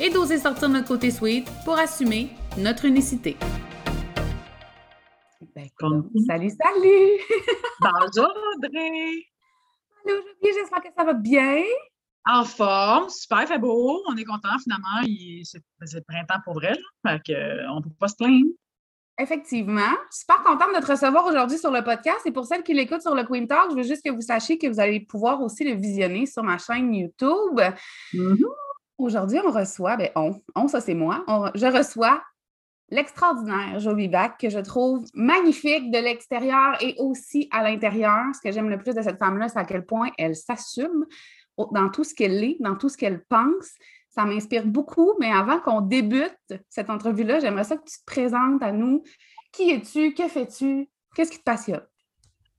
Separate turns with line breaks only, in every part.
et d'oser sortir notre côté sweet pour assumer notre unicité. Ben, salut, salut!
Bonjour Audrey!
Allô Julie, j'espère que ça va bien.
En forme, super, fait beau, on est content finalement, c'est le printemps pour vrai, là, fait euh, on ne peut pas se plaindre.
Effectivement. Super contente de te recevoir aujourd'hui sur le podcast. Et pour celles qui l'écoutent sur le Queen Talk, je veux juste que vous sachiez que vous allez pouvoir aussi le visionner sur ma chaîne YouTube. Mm-hmm. Aujourd'hui, on reçoit, ben on, on ça c'est moi, je reçois l'extraordinaire Joe Back que je trouve magnifique de l'extérieur et aussi à l'intérieur. Ce que j'aime le plus de cette femme-là, c'est à quel point elle s'assume dans tout ce qu'elle est, dans tout ce qu'elle pense. Ça m'inspire beaucoup, mais avant qu'on débute cette entrevue-là, j'aimerais ça que tu te présentes à nous. Qui es-tu? Que fais-tu? Qu'est-ce qui te passionne?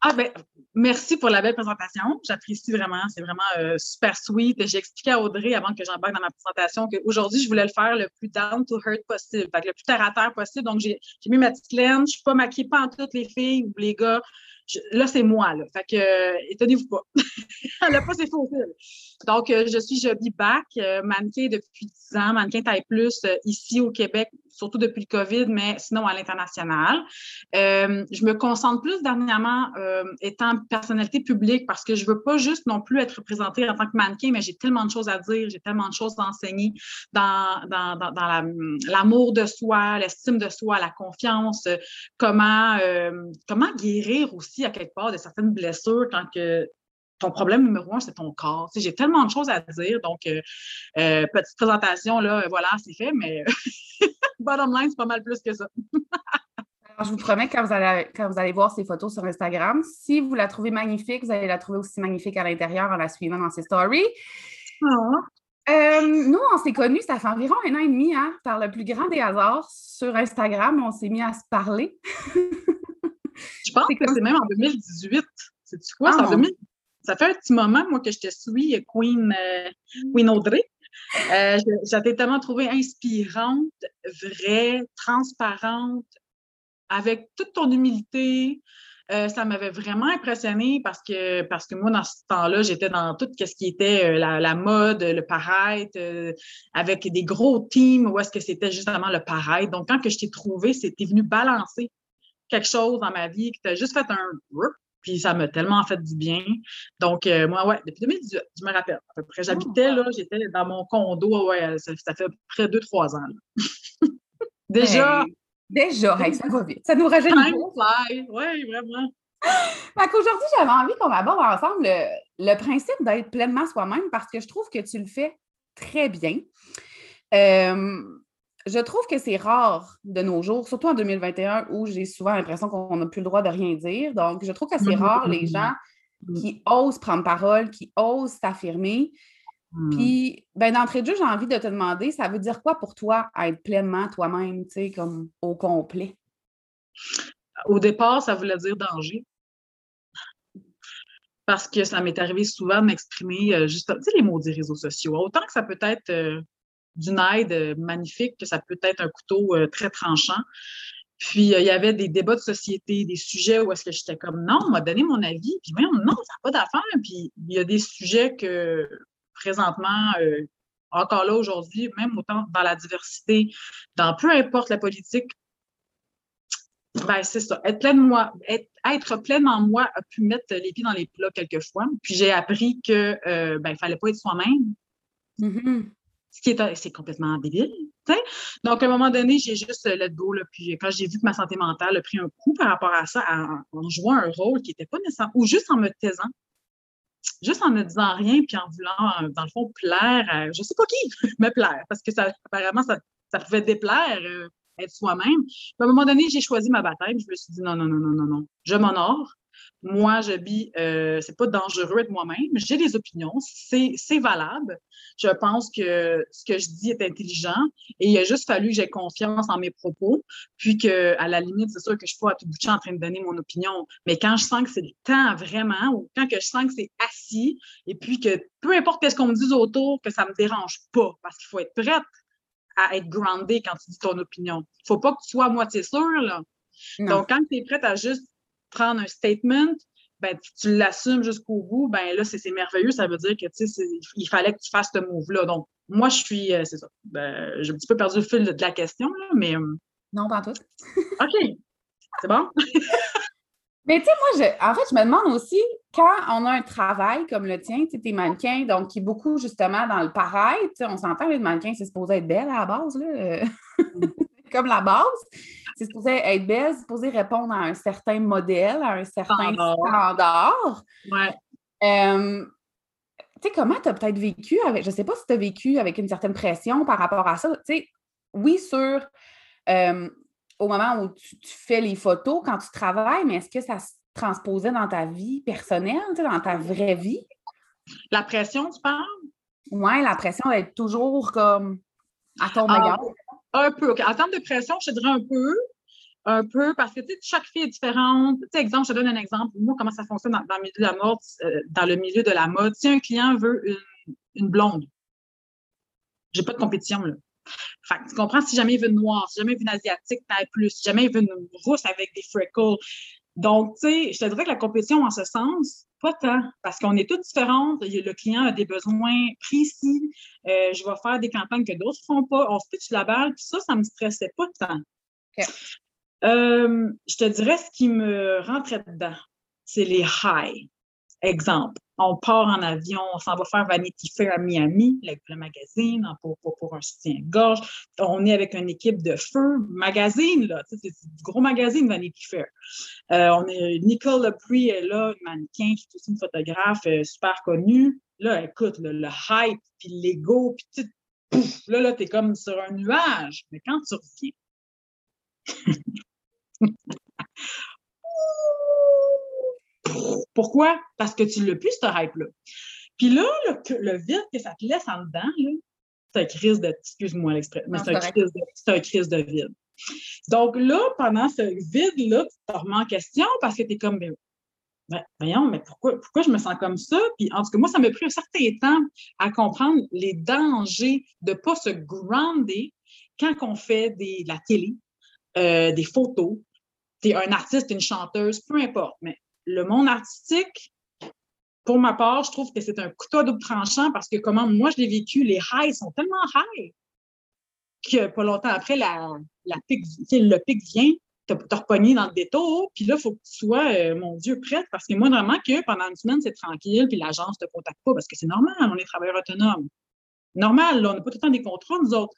Ah ben, merci pour la belle présentation. J'apprécie vraiment. C'est vraiment euh, super sweet. J'ai expliqué à Audrey avant que j'embarque dans ma présentation qu'aujourd'hui, je voulais le faire le plus down to earth possible, le plus terre à terre possible. Donc, j'ai mis ma petite laine. Je suis pas maquillée pas en toutes les filles ou les gars. là, c'est moi. Là. Fait que, euh, étonnez-vous pas. Elle n'a pas ses faux Donc, euh, je suis Joby Back, mannequin depuis 10 ans, mannequin taille plus ici au Québec, surtout depuis le COVID, mais sinon à l'international. Euh, je me concentre plus dernièrement euh, étant personnalité publique parce que je veux pas juste non plus être représentée en tant que mannequin, mais j'ai tellement de choses à dire, j'ai tellement de choses à enseigner dans, dans, dans, l'amour de soi, l'estime de soi, la confiance, comment, euh, comment guérir aussi à quelque part de certaines blessures quand que ton problème numéro un, c'est ton corps. j'ai tellement de choses à dire. Donc, petite présentation, là, voilà, c'est fait, mais bottom line, c'est pas mal plus que ça.
Alors, je vous promets, quand vous, allez, quand vous allez voir ces photos sur Instagram, si vous la trouvez magnifique, vous allez la trouver aussi magnifique à l'intérieur en la suivant dans ses stories. Ah. Euh, nous, on s'est connus, ça fait environ un an et demi, hein, par le plus grand des hasards. Sur Instagram, on s'est mis à se parler.
je pense que c'est même en 2018. C'est-tu quoi? Ah, ça fait un petit moment, moi, que je te suis, Queen, euh, Queen Audrey. Euh, J'avais tellement trouvé inspirante, vraie, transparente, avec toute ton humilité. Euh, ça m'avait vraiment impressionnée parce que, parce que moi, dans ce temps-là, j'étais dans tout ce qui était euh, la, mode, le paraître, euh, avec des gros teams où est-ce que c'était justement le paraître. Donc, quand que je t'ai trouvé, c'était venu balancer quelque chose dans ma vie, qui t'a juste fait un puis ça m'a tellement fait du bien. Donc, euh, moi, ouais, depuis 2018, je me rappelle à peu près. J'habitais là, j'étais dans mon condo, ouais, ça, fait près de 2-3 ans.
déjà. déjà, ça va vite. Ça nous rajeunit.
Oui, vraiment.
Fait qu'aujourd'hui, j'avais envie qu'on aborde ensemble le, le principe d'être pleinement soi-même parce que je trouve que tu le fais très bien. Euh, je trouve que c'est rare de nos jours, surtout en 2021 où j'ai souvent l'impression qu'on n'a plus le droit de rien dire. Donc, je trouve que c'est rare les gens qui osent prendre parole, qui osent s'affirmer. Hmm. Puis, ben, d'entrée de jeu, j'ai envie de te demander, ça veut dire quoi pour toi être pleinement toi-même, tu sais, comme au complet?
Au départ, ça voulait dire danger. Parce que ça m'est arrivé souvent de m'exprimer, euh, juste, tu sais, les mots des réseaux sociaux. Autant que ça peut être euh, d'une aide euh, magnifique, que ça peut être un couteau euh, très tranchant. Puis, euh, il y avait des débats de société, des sujets où est-ce que j'étais comme, non, on m'a donné mon avis, puis même, non, ça n'a pas d'affaire. Puis, il y a des sujets que, présentement, encore là aujourd'hui, même autant dans la diversité, dans peu importe la politique, ben, c'est ça. Être plein moi, être, pleinement moi a pu mettre les pieds dans les plats quelquefois. Puis j'ai appris que ben, il fallait pas être soi-même. Mm-hmm ce qui est, c'est complètement débile. Donc, à un moment donné, j'ai juste euh, let go. Là, puis quand j'ai vu que ma santé mentale a pris un coup par rapport à ça, en, jouant un rôle qui n'était pas nécessaire, ou juste en me taisant, juste en ne disant rien, puis en voulant, euh, dans le fond, plaire à, je ne sais pas qui, me plaire, parce que ça, apparemment, ça, ça pouvait déplaire, euh, être soi-même. À un moment donné, j'ai choisi ma bataille, je me suis dit non, non, non, non, non, non, je m'honore. Moi, je vis, euh, c'est pas dangereux être moi-même. J'ai des opinions, c'est valable. Je pense que ce que je dis est intelligent et il a juste fallu que j'ai confiance en mes propos. Puis que, à la limite, c'est sûr que je suis pas à tout bout de champ en train de donner mon opinion. Mais quand je sens que c'est le temps vraiment, ou quand que je sens que c'est assis, et puis que peu importe ce qu'on me dise autour, que ça me dérange pas, parce qu'il faut être prête à être grounded quand tu dis ton opinion. Il faut pas que tu sois à moitié sûr, là. Donc, quand tu es prête à juste prendre un statement, ben, tu, l'assumes jusqu'au bout, ben là, c'est merveilleux. Ça veut dire que il fallait que tu fasses ce move-là. Donc, moi, je suis, euh, c'est ça. Ben, j'ai un petit peu perdu le fil de, la question, là, mais. Euh,
non, pas tout.
OK. C'est bon?
mais tu sais, moi, je, en fait, je me demande aussi, quand on a un travail comme le tien, tu sais, tes mannequins, donc qui est beaucoup justement dans le paraître, on s'entend, les mannequins, c'est supposé être belle à la base, là. Mm. comme la base c'est supposé être belle, c'est supposé répondre à un certain modèle, à un certain standard.
Ouais.
Euh, tu sais, comment tu as peut-être vécu avec, je ne sais pas si tu as vécu avec une certaine pression par rapport à ça. Tu sais, oui, sur euh, au moment où tu, fais les photos, quand tu travailles, mais est-ce que ça se transposait dans ta vie personnelle, dans ta vraie vie?
La pression, tu parles?
Oui, la pression d'être toujours comme à ton
ah, meilleur. Un peu. En termes de pression, je te dirais un peu. Un peu, parce que chaque fille est différente. Tu exemple, je te donne un exemple. Moi, comment ça fonctionne dans, le milieu de la mode, euh, dans le milieu de la mode? Si un client veut une, une blonde, j'ai pas de compétition, là. Fait tu comprends, si jamais il veut une noire, si jamais il veut une asiatique, taille plus, si jamais il veut une rousse avec des freckles. Donc, tu sais, je te dirais que la compétition en ce sens, pas tant, parce qu'on est toutes différentes. Le client a des besoins précis. Euh, je vais faire des campagnes que d'autres ne font pas. On se pitch la balle, puis ça, ça ne me stressait pas tant. Euh, je te dirais ce qui me rentrait dedans, c'est les highs. Exemple, on part en avion, on s'en va faire Vanity Fair à Miami, le, magazine, pour, pour, un soutien-gorge. On est avec une équipe de feu, magazine, là, c'est du gros magazine, Vanity Fair. Euh, on est, Nicole Lepre est là, une mannequin qui est aussi une photographe euh, super connue. Là, écoute, le hype, puis l'ego, puis pouf, là, là, t'es comme sur un nuage. Mais quand tu reviens, Pourquoi? Parce que tu l'as plus, ce hype-là. Puis là, le, vide que ça te laisse en dedans, c'est un crise de. Excuse-moi l'expression, mais c'est un, crise de, un crise de vide. Donc là, pendant ce vide-là, tu te remets en question parce que tu es comme, ben, ben, voyons, mais pourquoi, pourquoi je me sens comme ça? Puis en tout cas, moi, ça m'a pris un certain temps à comprendre les dangers de ne pas se grounder quand on fait des, de la télé, euh, des photos. Tu es un artiste, une chanteuse, peu importe, mais le monde artistique, pour ma part, je trouve que c'est un couteau à double tranchant parce que comment moi je l'ai vécu, les highs sont tellement high que pas longtemps après, la, la pic, le pic vient, t'as repogné dans le détour, puis là, il faut que tu sois, euh, mon Dieu, prête, parce que moi, vraiment, pendant une semaine, c'est tranquille, puis l'agence ne te contacte pas, parce que c'est normal, on est travailleurs autonomes. Normal, là, on n'a pas tout le temps des contrats, nous autres.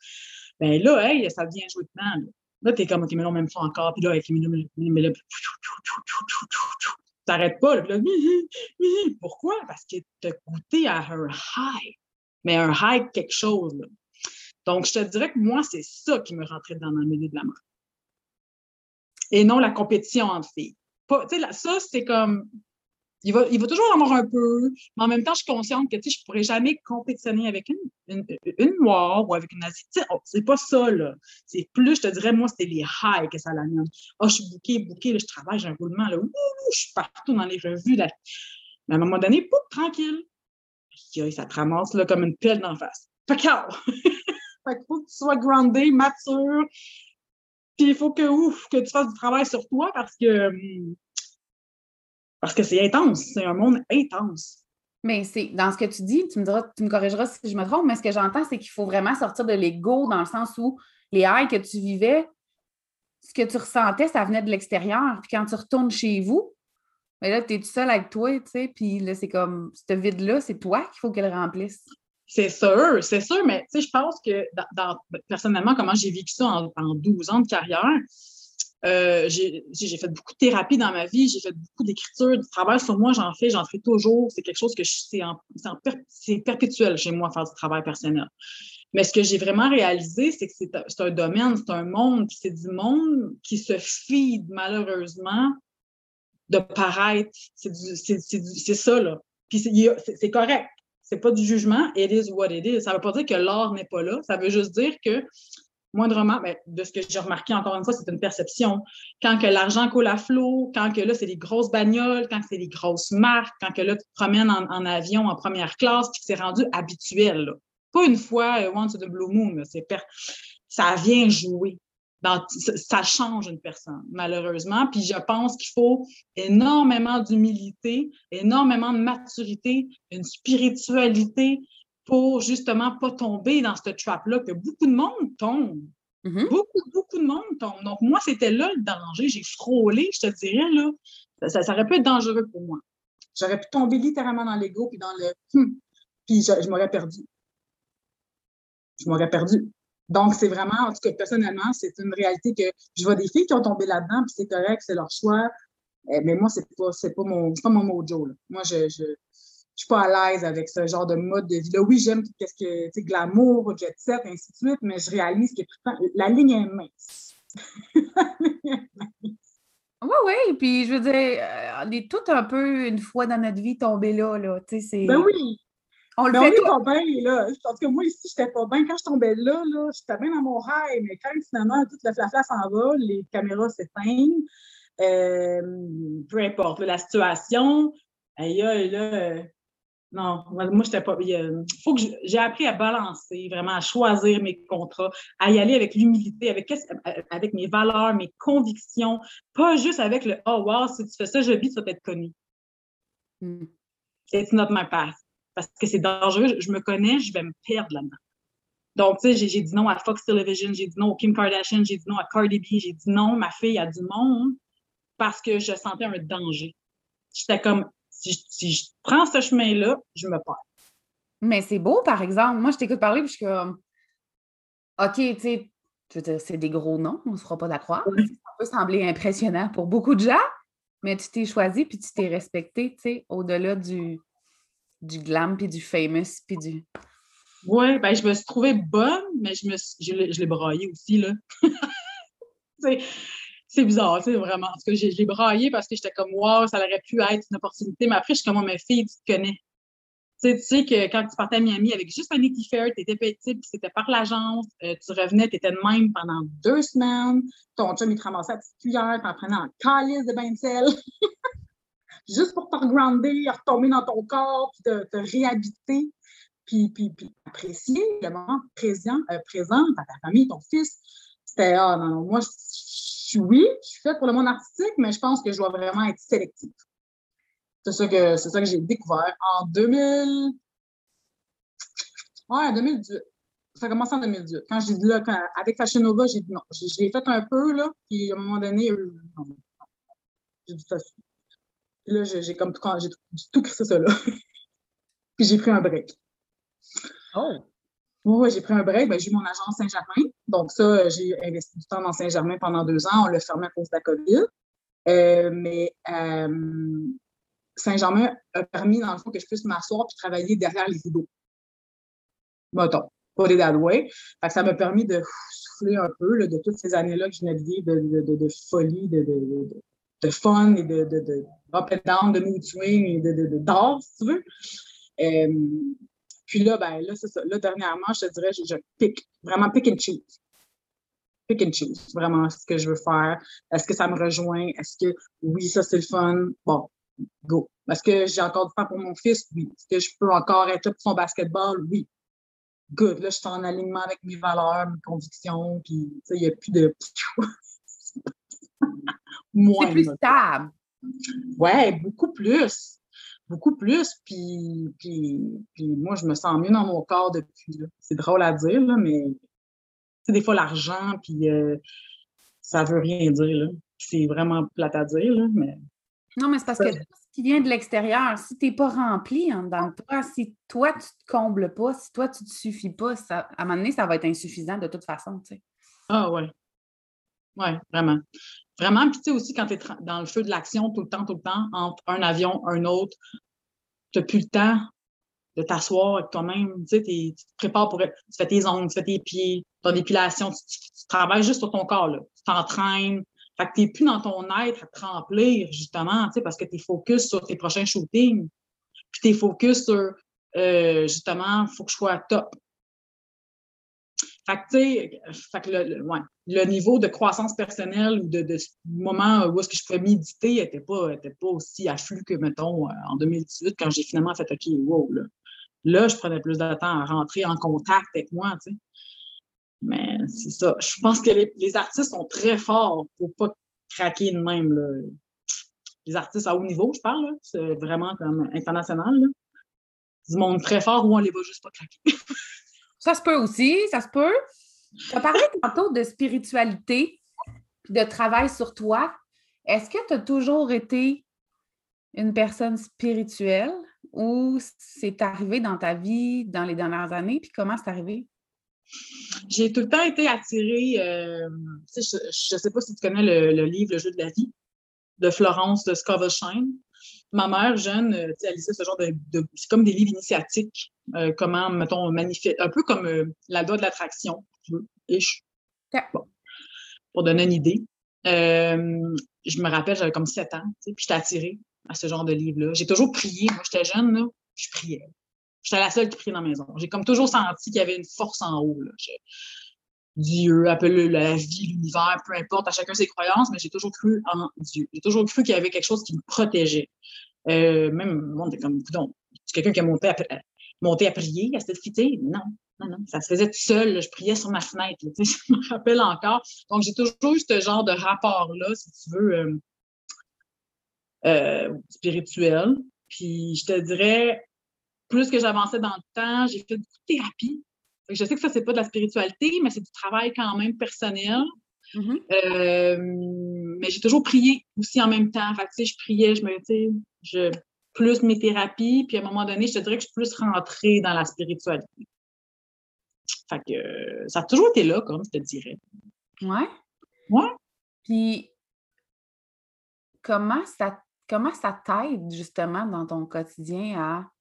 Ben là, hey, ça vient jouer de Là, là t'es comme, OK, mais non, même fois encore, puis là, avec mais là, t'arrêtes pas. Là, pourquoi? Parce que tu as goûté à un high, mais un high quelque chose. Donc, je te dirais que moi, c'est ça qui me rentrait dans le milieu de la mode. Et non la compétition entre filles. Pas, ça, c'est comme il va, il va toujours en avoir un peu, mais en même temps, je suis consciente que je ne pourrais jamais compétitionner avec une, une, noire ou avec une asiatique. Oh, c'est pas ça, là. C'est plus, je te dirais, moi, c'était les highs que ça l'amène. Oh, je suis bouquée, bouquée, je travaille, j'ai un roulement, là. je suis partout dans les revues. Là. Mais à un moment donné, pouf, tranquille. ça te ramasse là, comme une pelle d'en face. Fait qu'il faut que tu sois groundé, mature. Puis il faut que, ouf, que tu fasses du travail sur toi parce que hum, parce que c'est intense, c'est un monde intense.
Mais c'est dans ce que tu dis, tu me diras, tu me corrigeras si je me trompe, mais ce que j'entends, c'est qu'il faut vraiment sortir de l'ego dans le sens où les highs que tu vivais, ce que tu ressentais, ça venait de l'extérieur. Puis quand tu retournes chez vous, mais là, tu es tout seul avec toi, tu sais, puis là, c'est comme, ce vide-là, c'est toi qu'il faut qu'elle remplisse.
C'est sûr, c'est sûr, mais tu sais, je pense que personnellement, comment j'ai vécu ça en, en, 12 ans de carrière, euh, j'ai fait beaucoup de thérapie dans ma vie, j'ai fait beaucoup d'écriture, du travail sur moi, j'en fais, j'en fais toujours. C'est quelque chose que c'est perpétuel chez moi, faire du travail personnel. Mais ce que j'ai vraiment réalisé, c'est que c'est un domaine, c'est un monde, c'est du monde qui se fide malheureusement de paraître. C'est ça, là. Puis c'est correct. C'est pas du jugement. It is what it is. Ça veut pas dire que l'art n'est pas là. Ça veut juste dire que, moindrement, ben, de ce que j'ai remarqué encore une fois, c'est une perception. Quand que l'argent coule à flot, quand que là, c'est des grosses bagnoles, quand c'est des grosses marques, quand que là, tu te promènes en, avion en première classe, puis que c'est rendu habituel. Pas une fois, euh, Once the Blue Moon, c'est ça vient jouer ça change une personne, malheureusement. Puis je pense qu'il faut énormément d'humilité, énormément de maturité, une spiritualité pour justement pas tomber dans cette trap-là que beaucoup de monde tombe. Mm-hmm. Beaucoup, beaucoup de monde tombe. Donc, moi, c'était là le danger. J'ai frôlé, je te dirais, là. Ça, ça, aurait pu être dangereux pour moi. J'aurais pu tomber littéralement dans l'ego puis dans le hum, puis je m'aurais perdu. Je m'aurais perdu. Donc, c'est vraiment, en tout cas, personnellement, c'est une réalité que je vois des filles qui ont tombé là-dedans, puis c'est correct, c'est leur choix. Eh, mais moi, c'est pas, c'est pas mon, pas mon mojo, là. Moi, je suis pas à l'aise avec ce genre de mode de vie. Là, oui, j'aime qu'est-ce que, tu sais, glamour, jet set, ainsi de suite, mais je réalise que la ligne est mince.
Oui, oui, puis je veux dire, euh, on est tout un peu, une fois dans notre vie, tombé là, là, tu sais, c'est...
Ben oui, on le fait pas bien, là. En tout cas, moi, ici, j'étais pas bien. Quand je tombais là, là, j'étais bien dans mon rêve. Mais quand finalement, tout le flafla s'en va, les caméras s'éteignent, euh, peu importe la situation, aïe, aïe, là, euh, non, moi, j'étais pas. Il faut que j'ai appris à balancer, vraiment, à choisir mes contrats, à y aller avec l'humilité, avec, avec mes valeurs, mes convictions, pas juste avec le Oh, wow, si tu fais ça, je vis, tu vas être connu. Mm. It's not my path parce que c'est dangereux. Je me connais, je vais me perdre là-dedans. Donc, tu sais, j'ai dit non à Fox Television, j'ai dit non à Kim Kardashian, j'ai dit non à Cardi B, j'ai dit non, ma fille a du monde parce que je sentais un danger. J'étais comme, si je, prends ce chemin-là, je me perds.
Mais c'est beau, par exemple. Moi, je t'écoute parler, puis je suis comme, OK, tu sais, c'est des gros noms, on ne se fera pas d'accord. Ça peut sembler impressionnant pour beaucoup de gens, mais tu t'es choisi, puis tu t'es respecté, tu sais, au-delà du, du glam, puis du famous, puis du...
Oui, ben je me suis trouvée bonne, mais je, me je, l'ai braillé aussi, là. c'est bizarre, tu sais, vraiment. Parce que j'ai braillé parce que j'étais comme, wow, ça aurait pu être une opportunité. Mais après, je suis comme, oh, ma fille, tu te connais. Tu sais, que quand tu partais à Miami avec juste un Fair, tu étais petit, puis c'était par l'agence, euh, tu revenais, tu étais de même pendant deux semaines, ton chum, il te ramassait à petite cuillère, en prenant un calice de bain de sel. juste pour te retomber dans ton corps, puis te, te réhabiter, puis, puis, puis, apprécier le moment présent, euh, présent ta famille, ton fils. C'était, ah non, non, moi, oui, je suis faite pour le monde artistique, mais je pense que je dois vraiment être sélective. C'est ça que, c'est ça que j'ai découvert en 2000. Ouais, 2018. Ça a commencé en 2018. Quand j'ai dit là, avec Fashion Nova, j'ai dit non. J'ai, fait un peu, là, puis à un moment donné, j'ai dit ça là, j'ai comme tout, j'ai tout crissé ça là. Puis j'ai pris un break.
Oh!
Oui, j'ai pris un break. Ben, j'ai eu mon agence Saint-Germain. Donc, ça, j'ai investi du temps dans Saint-Germain pendant deux ans. On l'a fermé à cause de la COVID. Euh, mais euh, Saint-Germain a permis, dans le fond, que je puisse m'asseoir et travailler derrière les rideaux. Mettons, pas des way. ça m'a permis de souffler un peu de toutes ces années-là que je naviguais de, folie, de, fun et de, de, and down, de mood swing et d'art, si tu veux. Euh, puis là, ben, là, c'est ça. Là, dernièrement, je te dirais, je, je pick, vraiment pick and choose. Pick and choose, vraiment, ce que je veux faire. Est-ce que ça me rejoint? Est-ce que, oui, ça, c'est le fun? Bon, go. Est-ce que j'ai encore du temps pour mon fils? Oui. Est-ce que je peux encore être là pour son basketball? Oui. Good. Là, je suis en alignement avec mes valeurs, mes convictions, puis, il n'y a plus de...
C'est plus stable.
Ouais, beaucoup plus. Beaucoup plus. Puis, puis, moi, je me sens mieux dans mon corps depuis. C'est drôle à dire, là, mais c'est des fois l'argent, puis euh, ça veut rien dire. C'est vraiment plate à dire, là, mais.
Non, mais c'est parce que ce qui vient de l'extérieur, si tu n'es pas rempli en dedans de toi, si toi, tu ne te combles pas, si toi, tu ne te suffis pas, ça, à un moment donné, ça va être insuffisant de toute façon, tu sais.
Ah ouais. Oui, vraiment. Vraiment, puis tu sais aussi, quand tu es dans le feu de l'action tout le temps, tout le temps, entre un avion, un autre, tu n'as plus le temps de t'asseoir avec toi-même. Tu sais, tu te prépares pour... Tu fais tes ongles, tu fais tes pieds, ton épilation, tu, travailles juste sur ton corps. Tu t'entraînes. Fait que tu n'es plus dans ton être à te remplir, justement, parce que tu es focus sur tes prochains shootings. Puis tu es focus sur, euh, justement, il faut que je sois top. Fait que, le, ouais, le, niveau de croissance personnelle ou de, de moment où est-ce que je pouvais méditer n'était pas, était pas aussi afflux que, mettons, euh, en 2018, quand j'ai finalement fait OK, wow, là. Là, je prenais plus de temps à rentrer en contact avec moi, tu sais. Mais c'est ça. Je pense que les, artistes sont très forts pour pas craquer de même. Là. Les artistes à haut niveau, je parle, c'est vraiment comme international. Là. Du monde très fort où on les voit juste pas craquer.
ça se peut aussi, ça se peut. Tu as parlé tantôt de spiritualité de travail sur toi. Est-ce que tu as toujours été une personne spirituelle ou c'est arrivé dans ta vie dans les dernières années? Puis comment c'est arrivé?
J'ai tout le temps été attirée. Euh, je ne sais pas si tu connais le, livre Le jeu de la vie de Florence de Scovelshine. Ma mère, jeune, euh, elle lisait ce genre de. c'est comme des livres initiatiques. Euh, comment, mettons, manifester. Un peu comme la loi de l'attraction, pour donner une idée. je me rappelle, j'avais comme 7 ans, puis j'étais attirée à ce genre de livre-là. J'ai toujours prié. Moi, j'étais jeune, là, je priais. J'étais la seule qui priait dans la maison. J'ai comme toujours senti qu'il y avait une force en haut. Là. Dieu, appelle la vie, l'univers, peu importe, à chacun ses croyances, mais j'ai toujours cru en Dieu. J'ai toujours cru qu'il y avait quelque chose qui me protégeait. Euh, même, le monde comme, c'est quelqu'un qui a monté à, à prier à cette fille, non, non, non, ça se faisait tout seul. Je priais sur ma fenêtre. je me rappelle encore. Donc, j'ai toujours eu ce genre de rapport-là, si tu veux, euh, euh, spirituel. Puis, je te dirais, plus que j'avançais dans le temps, j'ai fait beaucoup de thérapie. Je sais que ça, c'est pas de la spiritualité, mais c'est du travail quand même personnel. Mm-hmm. Euh, mais j'ai toujours prié aussi en même temps. Fait je priais, je me, je, plus mes thérapies, puis à un moment donné, je te dirais que je suis plus rentrée dans la spiritualité. Fait que ça a toujours été là, comme je te dirais.
Ouais.
Ouais.
Puis comment ça, comment ça t'aide justement dans ton quotidien à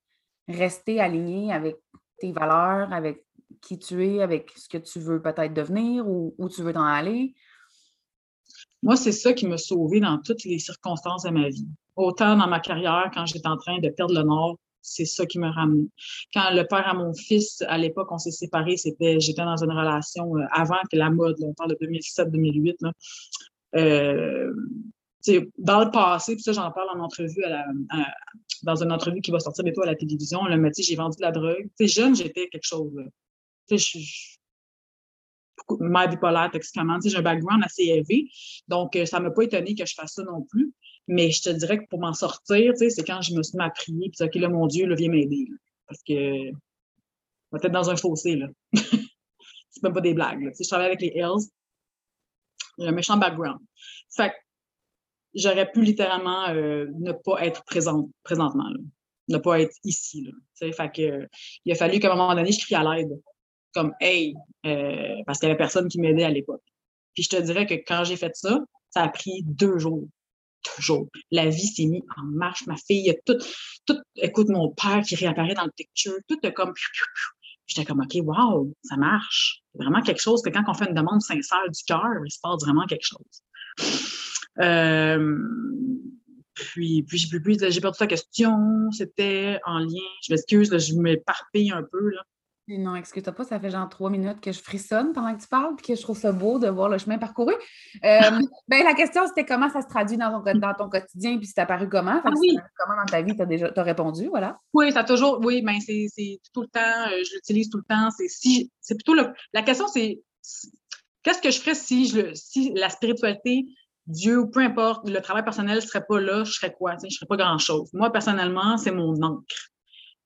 rester aligné avec tes valeurs, avec qui tu es, avec ce que tu veux peut-être devenir ou où tu veux t'en aller?
Moi, c'est ça qui m'a sauvé dans toutes les circonstances de ma vie. Autant dans ma carrière, quand j'étais en train de perdre le nord, c'est ça qui m'a ramené. Quand le père à mon fils, à l'époque, on s'est séparés, c'était, j'étais dans une relation euh, avant que la mode, on parle de 2007-2008, euh, dans le passé, puis ça, j'en parle en entrevue dans une entrevue qui va sortir bientôt à la télévision, le dit j'ai vendu de la drogue. Jeune, j'étais quelque chose. Je mère bipolaire, toxiquement. j'ai un background assez élevé. Donc, euh, ça ne m'a pas étonné que je fasse ça non plus. Mais je te dirais que pour m'en sortir, c'est quand je me suis mis à prier, puis OK, là, mon Dieu, là, viens m'aider. Parce que on va être dans un fossé, là. c'est même pas des blagues. Je travaille avec les Hells. J'ai un méchant background. Fait j'aurais pu littéralement euh, ne pas être présente présentement, ne pas être ici. Fait que, il a fallu qu'à un moment donné, je crie à l'aide, comme Hey, euh, parce qu'il n'y avait personne qui m'aidait à l'époque. Puis je te dirais que quand j'ai fait ça, ça a pris deux jours. Deux jours. La vie s'est mise en marche. Ma fille, tout, tout, écoute, mon père qui réapparaît dans le picture, tout est comme. J'étais comme, OK, wow, ça marche. C'est vraiment quelque chose que quand on fait une demande sincère du cœur, il se passe vraiment quelque chose. Euh, puis, puis j'ai perdu ta question. C'était en lien. Je m'excuse, je m'éparpille un peu. Là.
Non, excuse-toi pas, ça fait genre trois minutes que je frissonne pendant que tu parles et que je trouve ça beau de voir le chemin parcouru. Euh, ben, la question, c'était comment ça se traduit dans ton, dans ton quotidien puis c'est apparu comment? Ah comment dans ta vie tu as déjà as répondu, voilà?
Oui, ça a toujours, oui, ben c'est tout le temps, euh, je l'utilise tout le temps. C'est si, c'est plutôt le, la question, c'est qu'est-ce que je ferais si, je, si la spiritualité Dieu ou peu importe, le travail personnel ne serait pas là, je serais quoi? Je ne serais pas grand-chose. Moi, personnellement, c'est mon encre.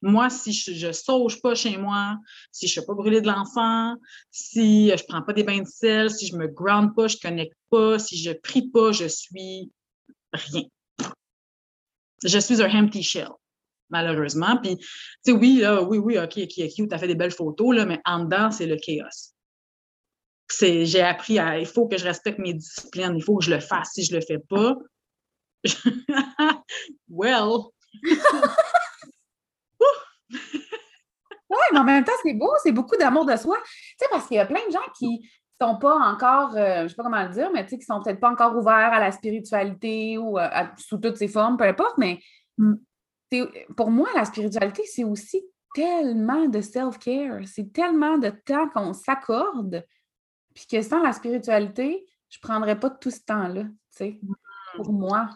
Moi, si je ne sauge pas chez moi, si je ne fais pas brûler de l'enfant, si je ne prends pas des bains de sel, si je ne me ground pas, je ne connecte pas, si je ne prie pas, je suis rien. Je suis un empty shell, malheureusement. Puis, tu sais, oui, là, oui, oui, OK, OK, OK, tu as fait des belles photos, là, mais en dedans, c'est le chaos j'ai appris à, il faut que je respecte mes disciplines, il faut que je le fasse. Si je le fais pas, well.
oui, mais en même temps, c'est beau, c'est beaucoup d'amour de soi. Tu sais, parce qu'il y a plein de gens qui, sont pas encore, euh, je sais pas comment le dire, mais qui sont peut-être pas encore ouverts à la spiritualité ou euh, sous toutes ses formes, peu importe, mais pour moi, la spiritualité, c'est aussi tellement de self-care, c'est tellement de temps qu'on s'accorde, puis que sans la spiritualité, je ne prendrais pas tout ce temps-là, tu sais, pour moi.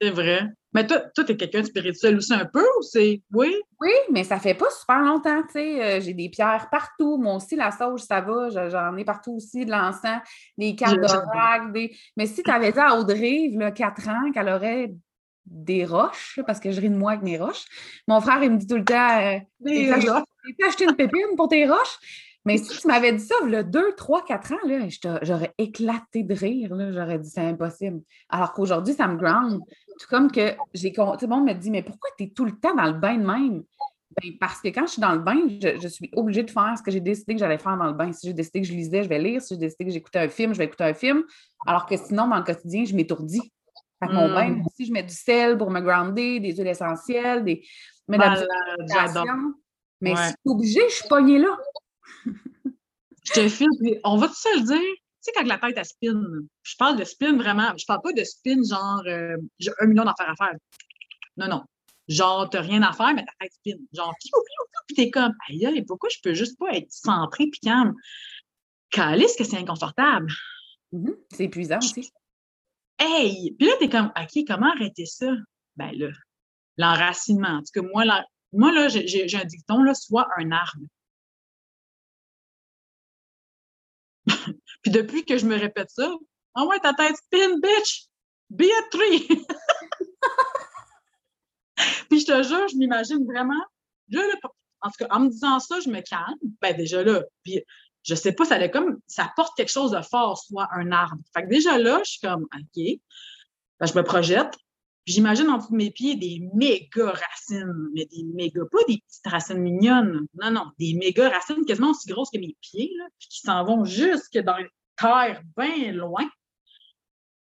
C'est vrai. Mais toi, toi, tu es quelqu'un de spirituel aussi un peu ou c'est. Oui?
Oui, mais ça fait pas super longtemps, tu sais. Euh, j'ai des pierres partout. Moi aussi, la sauge, ça va. J'en ai partout aussi, de l'encens, des cartes d'oracle. Des... Mais si tu avais dit à Audrey, il y a quatre ans, qu'elle aurait des roches, parce que je ris de moi avec mes roches, mon frère, il me dit tout le temps euh, Des roches. acheté une pépine pour tes roches? Mais si tu m'avais dit ça, a deux, trois, quatre ans, j'aurais éclaté de rire. J'aurais dit c'est impossible. Alors qu'aujourd'hui, ça me ground. Tout comme que j'ai. Tout le monde me dit Mais pourquoi tu es tout le temps dans le bain de même? Ben, parce que quand je suis dans le bain, je, suis obligée de faire ce que j'ai décidé que j'allais faire dans le bain. Si j'ai décidé que je lisais, je vais lire. Si j'ai décidé que j'écoutais un film, je vais écouter un film. Alors que sinon, dans le quotidien, je m'étourdis. mon bain, hmm. si je mets du sel pour me grounder, des huiles essentielles, des. Mais Mais si je suis obligée, je suis pognée là
je te filme, on va tout se le dire? Tu sais, quand la tête, elle spin, je parle de spin vraiment, je parle pas de spin genre euh, j'ai un million d'affaires à faire. Non, non. Genre, t'as rien à faire, mais ta tête spin. Genre, piou, piou, piou, puis t'es comme, aïe, pourquoi je peux juste pas être centré puis calme? Calice que c'est inconfortable.
Mm-hmm. C'est épuisant aussi.
Hey! Puis là, t'es comme, OK, comment arrêter ça? Ben là, l'enracinement. En tout cas, moi, là, moi, là, j'ai un dicton, là, soit un arbre. Puis depuis que je me répète ça, ah ouais, ta tête spin, bitch! Be a tree! Puis je te jure, je m'imagine vraiment. en tout cas, en me disant ça, je me calme. Ben déjà là, puis je sais pas, ça allait comme, ça porte quelque chose de fort, soit un arbre. Fait que déjà là, je suis comme, OK. Ben, je me projette. J'imagine en dessous de mes pieds des méga racines, mais des méga, pas des petites racines mignonnes. Non, non, des méga racines quasiment aussi grosses que mes pieds, là, puis qui s'en vont jusque dans les terre bien loin.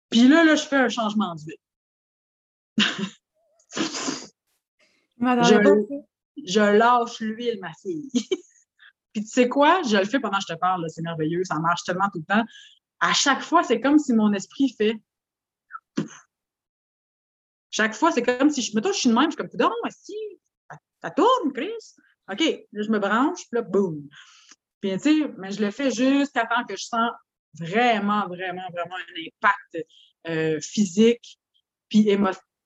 Puis là, là, je fais un changement d'huile. je, je lâche l'huile, ma fille. Puis tu sais quoi? Je le fais pendant que je te parle, c'est merveilleux, ça marche tellement tout le temps. À chaque fois, c'est comme si mon esprit fait chaque fois, c'est comme si je me touche, je suis de même, je suis comme, non, si, ça tourne, Chris. OK, là, je me branche, puis là, boum. Puis, tu sais, mais je le fais juste avant que je sens vraiment, vraiment, vraiment un impact euh, physique puis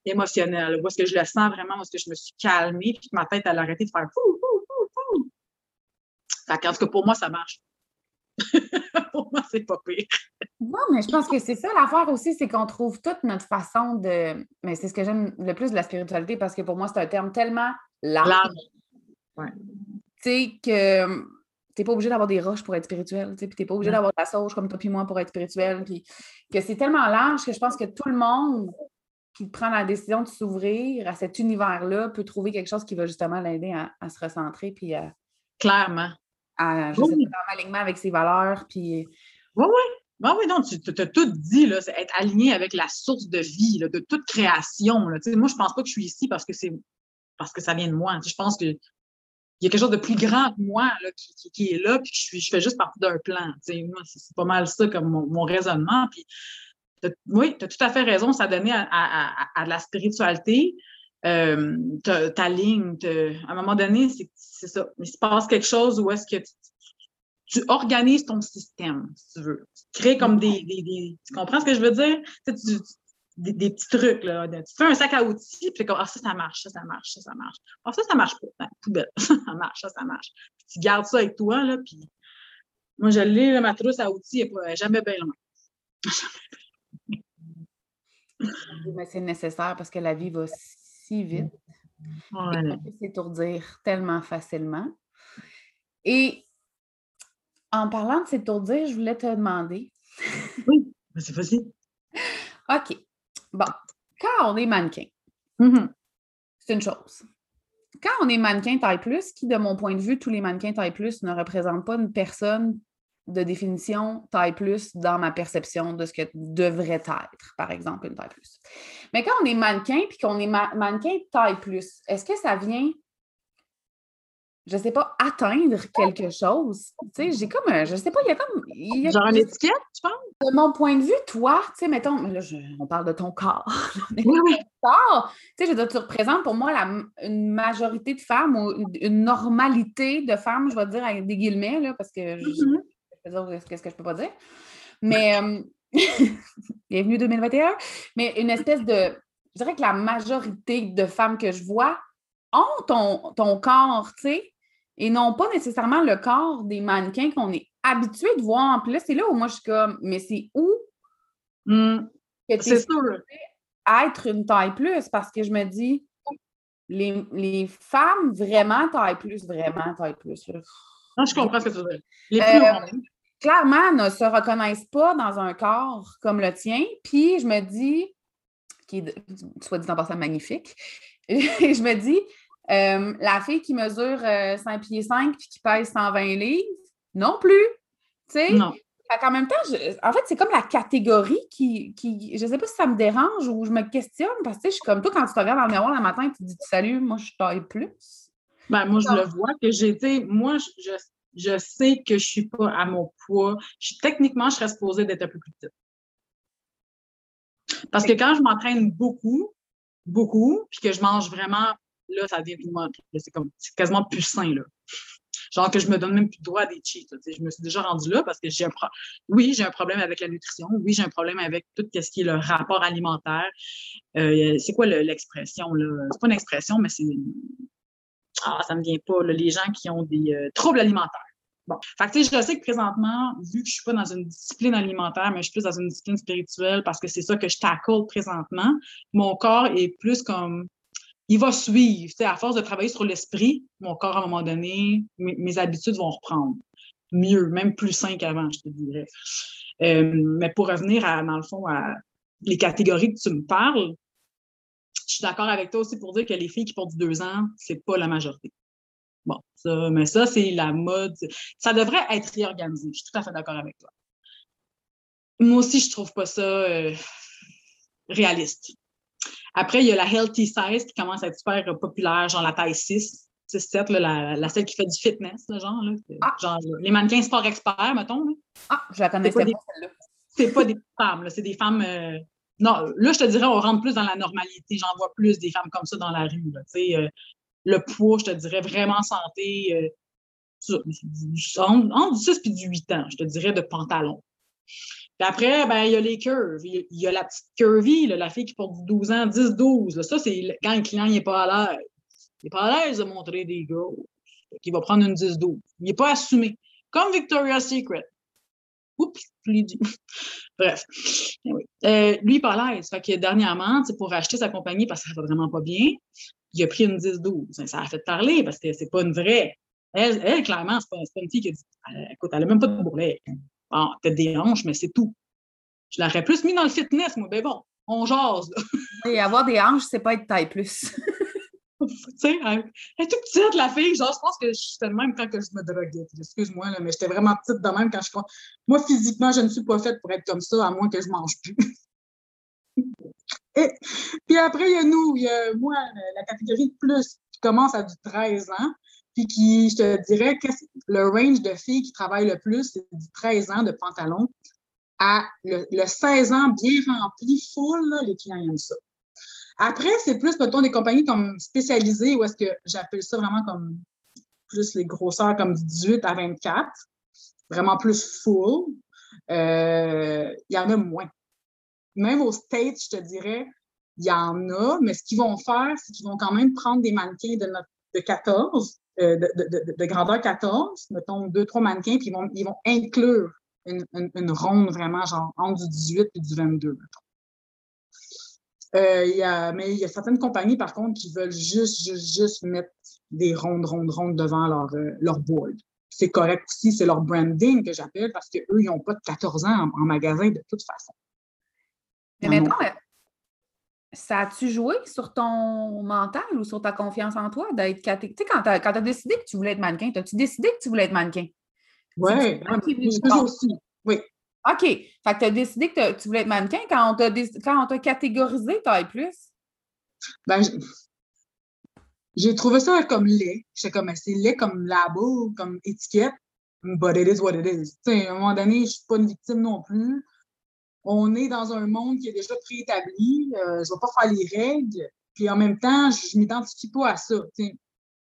émotionnel. Où est-ce que je le sens vraiment, où est-ce que je me suis calmée, puis que ma tête, a arrêté de faire fou, fou, fou, fou. en tout cas, pour moi, ça marche. pour moi, c'est pas pire.
Non, mais je pense que c'est ça l'affaire aussi, c'est qu'on trouve toute notre façon de. Mais c'est ce que j'aime le plus de la spiritualité parce que pour moi, c'est un terme tellement large.
Ouais.
Tu sais, que t'es pas obligé d'avoir des roches pour être spirituel, puis t'es pas obligé d'avoir de la sauge comme toi puis moi pour être spirituel, puis que c'est tellement large que je pense que tout le monde qui prend la décision de s'ouvrir à cet univers-là peut trouver quelque chose qui va justement l'aider à, se recentrer, puis à...
Clairement.
À, je sais pas, en alignement avec ses valeurs, puis...
Oui, oui. Oui, oui, non, tu as tout dit, là, être aligné avec la source de vie, là, de toute création. Là. Moi, je pense pas que je suis ici parce que c'est parce que ça vient de moi. Je pense que il y a quelque chose de plus grand que moi là, qui, est là, puis je, suis, je fais juste partie d'un plan. C'est pas mal ça comme mon, raisonnement. Puis, oui, tu as tout à fait raison, ça donnait à, à, à, de la spiritualité. Euh, ta ligne, à un moment donné, c'est ça. Il se passe quelque chose où est-ce que tu, organises ton système, si tu veux. Tu crées comme des, des, des, Tu comprends ce que je veux dire? Tu, tu, des, petits trucs. Là. Tu fais un sac à outils, puis comme, ah, ça, ça marche, ça, ça marche, ça, ça marche. Ah, ça, ça marche pas. Ben, poubelle, ça, marche, ça, ça marche. Puis tu gardes ça avec toi, là, puis moi, je l'ai, ma trousse à outils, elle n'est jamais bien loin.
c'est nécessaire parce que la vie va si vite. Ouais. on peut s'étourdir tellement facilement. Et en parlant de s'étourdir, je voulais te demander.
oui, c'est facile.
OK. Bon, quand on est mannequin, mm-hmm. c'est une chose. Quand on est mannequin taille plus, qui, de mon point de vue, tous les mannequins taille plus ne représentent pas une personne de définition taille plus dans ma perception de ce que devrait être, par exemple, une taille plus. Mais quand on est mannequin puis qu'on est mannequin taille plus, est-ce que ça vient je sais pas, atteindre quelque chose? Tu sais, j'ai comme, je sais pas, il y a comme. Y a,
Genre une étiquette, tu penses?
De mon point de vue, toi, tu sais, mettons, là, on parle de ton corps.
oui, oui.
Corps, tu sais, je tu représentes pour moi la, une majorité de femmes ou une, normalité de femmes, je vais dire avec des guillemets, là, parce que mm-hmm. je qu'est-ce que je peux pas dire? Mais, euh, bienvenue 2021, mais une espèce de, je dirais que la majorité de femmes que je vois ont ton, ton corps, tu sais, et non pas nécessairement le corps des mannequins qu'on est habitué de voir. Puis là, c'est là où moi je suis comme, mais c'est où
mmh. que
tu être une taille plus? Parce que je me dis, les, femmes vraiment taille plus, vraiment taille plus.
Non, je comprends ce que tu veux dire. Les plus euh,
clairement, ne se reconnaissent pas dans un corps comme le tien. Puis je me dis, qui est, soit dit en passant magnifique, et je me dis, euh, la fille qui mesure 5 euh, pieds 5 puis qui pèse 120 livres, non plus. Tu sais?
Non.
En même temps, en fait, c'est comme la catégorie qui, qui. Je ne sais pas si ça me dérange ou je me questionne parce que je suis comme toi, quand tu te regardes dans le miroir le matin, tu te dis Salut, moi, je taille plus.
Ben, moi, je le vois que j'ai été. Moi, je, je, sais que je ne suis pas à mon poids. Je, techniquement, je serais supposée d'être un peu plus petite. Parce que quand je m'entraîne beaucoup, beaucoup, puis que je mange vraiment là, ça devient C'est comme quasiment plus sain, là. Genre que je me donne même plus droit à des cheats. je me suis déjà rendue là parce que j'ai un problème. Oui, j'ai un problème avec la nutrition. Oui, j'ai un problème avec tout ce qui est le rapport alimentaire. Euh, c'est quoi l'expression, là? C'est pas une expression, mais c'est. Ah, ça me vient pas, Les gens qui ont des euh, troubles alimentaires. Bon. Fait que, je sais que présentement, vu que je suis pas dans une discipline alimentaire, mais je suis plus dans une discipline spirituelle parce que c'est ça que je tackle présentement, mon corps est plus comme il va suivre. à force de travailler sur l'esprit, mon corps, à un moment donné, mes, habitudes vont reprendre. Mieux, même plus sain qu'avant, je te dirais. Euh, mais pour revenir, à, dans le fond, à les catégories que tu me parles, je suis d'accord avec toi aussi pour dire que les filles qui portent deux ans, c'est pas la majorité. Bon, ça, mais ça, c'est la mode. Ça devrait être réorganisé. Je suis tout à fait d'accord avec toi. Moi aussi, je trouve pas ça euh, réaliste. Après, il y a la healthy size qui commence à être super populaire, genre la taille 6. 6-7, la, la, celle qui fait du fitness, genre, là, ah. genre les mannequins sport experts, mettons.
Ah, je la connaissais pas, celle-là.
C'est pas des femmes, c'est des femmes. Euh, non, là, je te dirais, on rentre plus dans la normalité. J'en vois plus des femmes comme ça dans la rue. Euh, le poids, je te dirais, vraiment santé, euh, entre, du 6 et du 8 ans, je te dirais, de pantalon après, ben, il y a les curves. Il y a la petite curvy, la fille qui porte 12 ans, 10-12. Ça, c'est quand le client n'est pas à l'aise. Il n'est pas à l'aise de montrer des gars. Il va prendre une 10-12. Il n'est pas assumé. Comme Victoria's Secret. Oups, je l'ai dit. Bref. Euh, lui, pas à l'aise. Fait que dernièrement, pour acheter sa compagnie parce que ça va vraiment pas bien, il a pris une 10-12. Ça a fait parler parce que c'est pas une vraie. Elle, clairement, c'est pas, pas, une fille qui a dit Écoute, elle n'a même pas de bourrelet. Bon, peut-être des hanches, mais c'est tout. Je l'aurais plus mis dans le fitness, moi. Ben bon, on jase.
Et avoir des hanches, c'est pas être taille plus.
tu sais, elle est toute petite, la fille. Genre, je pense que j'étais le même quand je me droguais. Excuse-moi, mais j'étais vraiment petite de même quand je. Moi, physiquement, je ne suis pas faite pour être comme ça, à moins que je mange plus. Et, puis après, il y a nous, il y a moi, la catégorie de plus qui commence à du 13 ans puis qui, je te dirais, que le range de filles qui travaillent le plus, c'est du 13 ans de pantalon à le, 16 ans bien rempli, full, les clients aiment ça. Après, c'est plus, mettons, des compagnies comme spécialisées, ou est-ce que j'appelle ça vraiment comme plus les grosseurs comme du 18 à 24, vraiment plus full. Euh, il y en a moins. Même au States, je te dirais, il y en a, mais ce qu'ils vont faire, c'est qu'ils vont quand même prendre des mannequins de, de 14, euh, de, grandeur 14, mettons deux, trois mannequins, puis ils vont, ils vont inclure une, une, ronde vraiment genre entre du 18 et du 22, euh, y a, mais il y a certaines compagnies, par contre, qui veulent juste, juste, juste mettre des rondes, rondes, rondes devant leur, euh, leur board. C'est correct aussi, c'est leur branding que j'appelle parce qu'eux, ils n'ont pas de 14 ans en, magasin de toute façon.
Mais maintenant, ça a-tu joué sur ton mental ou sur ta confiance en toi d'être catégorique? Tu sais, quand tu as, décidé que tu voulais être mannequin, as-tu décidé que tu voulais être mannequin?
Oui, aussi. Oui.
OK. Fait que tu as décidé que tu voulais être mannequin quand on t'a catégorisé taille plus?
Ben, j'ai trouvé ça comme laid. J'étais comme, c'est laid comme label, comme étiquette, but it is what it is. à un moment donné, je suis pas une victime non plus. On est dans un monde qui est déjà préétabli. Euh, je vais pas faire les règles. Puis en même temps, je, ne m'identifie pas à ça.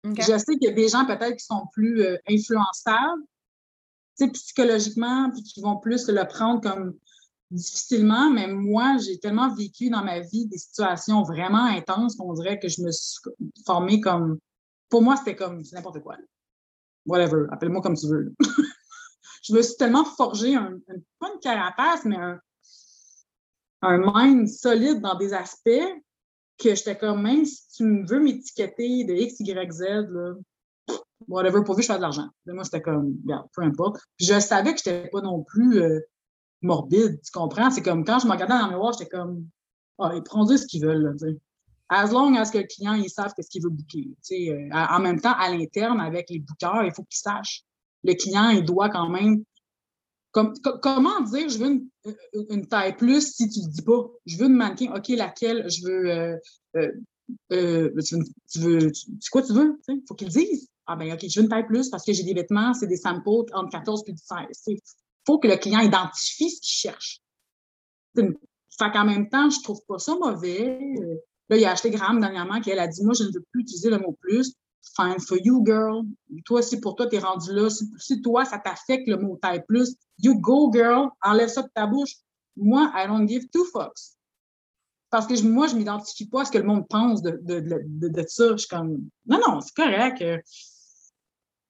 Je sais qu'il y a des gens peut-être qui sont plus euh, influençables, psychologiquement, puis qui vont plus le prendre comme difficilement, mais moi, j'ai tellement vécu dans ma vie des situations vraiment intenses qu'on dirait que je me suis formée comme. Pour moi, c'était comme n'importe quoi. Whatever, appelle-moi comme tu veux. je me suis tellement forgé, un, pas une carapace, mais un, un mind solide dans des aspects que j'étais comme, même si tu veux m'étiqueter de X, Y, Z, là, whatever, pourvu je fasse de l'argent. Moi, c'était comme, regarde, peu importe. Puis je savais que je n'étais pas non plus euh, morbide, tu comprends? C'est comme quand je me regardais dans le miroir, j'étais comme, ah, ils prennent ce qu'ils veulent, As long as que le client, ils savent qu'est-ce qu'il veut booker. Euh, en même temps, à l'interne, avec les bookers, il faut qu'ils sachent. Le client, il doit quand même comment dire, je veux une, taille plus si tu ne dis pas? Je veux une mannequin, OK, laquelle? Je veux. Euh, euh, euh, tu, veux. Tu, quoi tu veux? Il faut qu'ils disent. Ah, ben, OK, je veux une taille plus parce que j'ai des vêtements, c'est des samples entre 14 et 16. Il faut que le client identifie ce qu'il cherche. Fait qu'en même temps, je trouve pas ça mauvais. Là, il a acheté Graham dernièrement, qui elle a dit Moi, je ne veux plus utiliser le mot plus fine for you, girl. Toi, si pour toi, tu es rendu là, si, toi, ça t'affecte le mot taille plus, you go, girl, enlève ça de ta bouche. Moi, I don't give two fucks. Parce que moi, je ne m'identifie pas à ce que le monde pense de, de, de, de, ça. Je suis comme, non, non, c'est correct.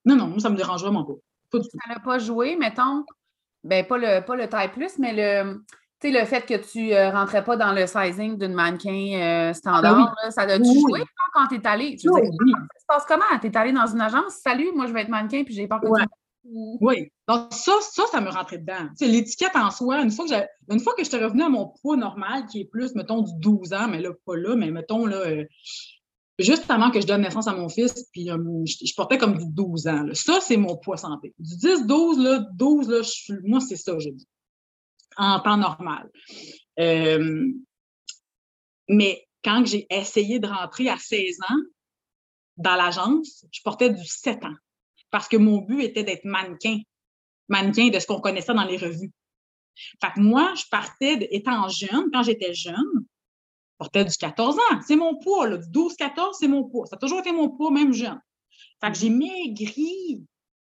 Non, non, moi, ça me dérange vraiment pas.
pas ça n'a pas joué, mettons, ben pas le, pas le taille plus, mais le, le fait que tu ne euh, rentrais pas dans le sizing d'une mannequin euh, standard, ah ça a-tu joué quand tu es allé? Tu ça se passe comment? Tu es allé dans une agence? Salut, moi je vais être mannequin puis j'ai peur que tu...
Oui. Donc, ça, ça, ça me rentrait dedans. L'étiquette en soi, une fois que une fois que j'étais revenue à mon poids normal, qui est plus, mettons, du 12 ans, mais là, pas là, mais mettons, là, euh, juste avant que je donne naissance à mon fils, puis je, portais comme du 12 ans. Ça, c'est mon poids santé. Du 10, 12, là, 12, là, moi, c'est ça, j'ai dit en temps normal. Euh, mais quand j'ai essayé de rentrer à 16 ans dans l'agence, je portais du 7 ans parce que mon but était d'être mannequin, mannequin de ce qu'on connaissait dans les revues. Fait que moi, je partais, étant jeune, quand j'étais jeune, je portais du 14 ans. C'est mon poids, du 12-14, c'est mon poids. Ça a toujours été mon poids, même jeune. Fait que j'ai maigri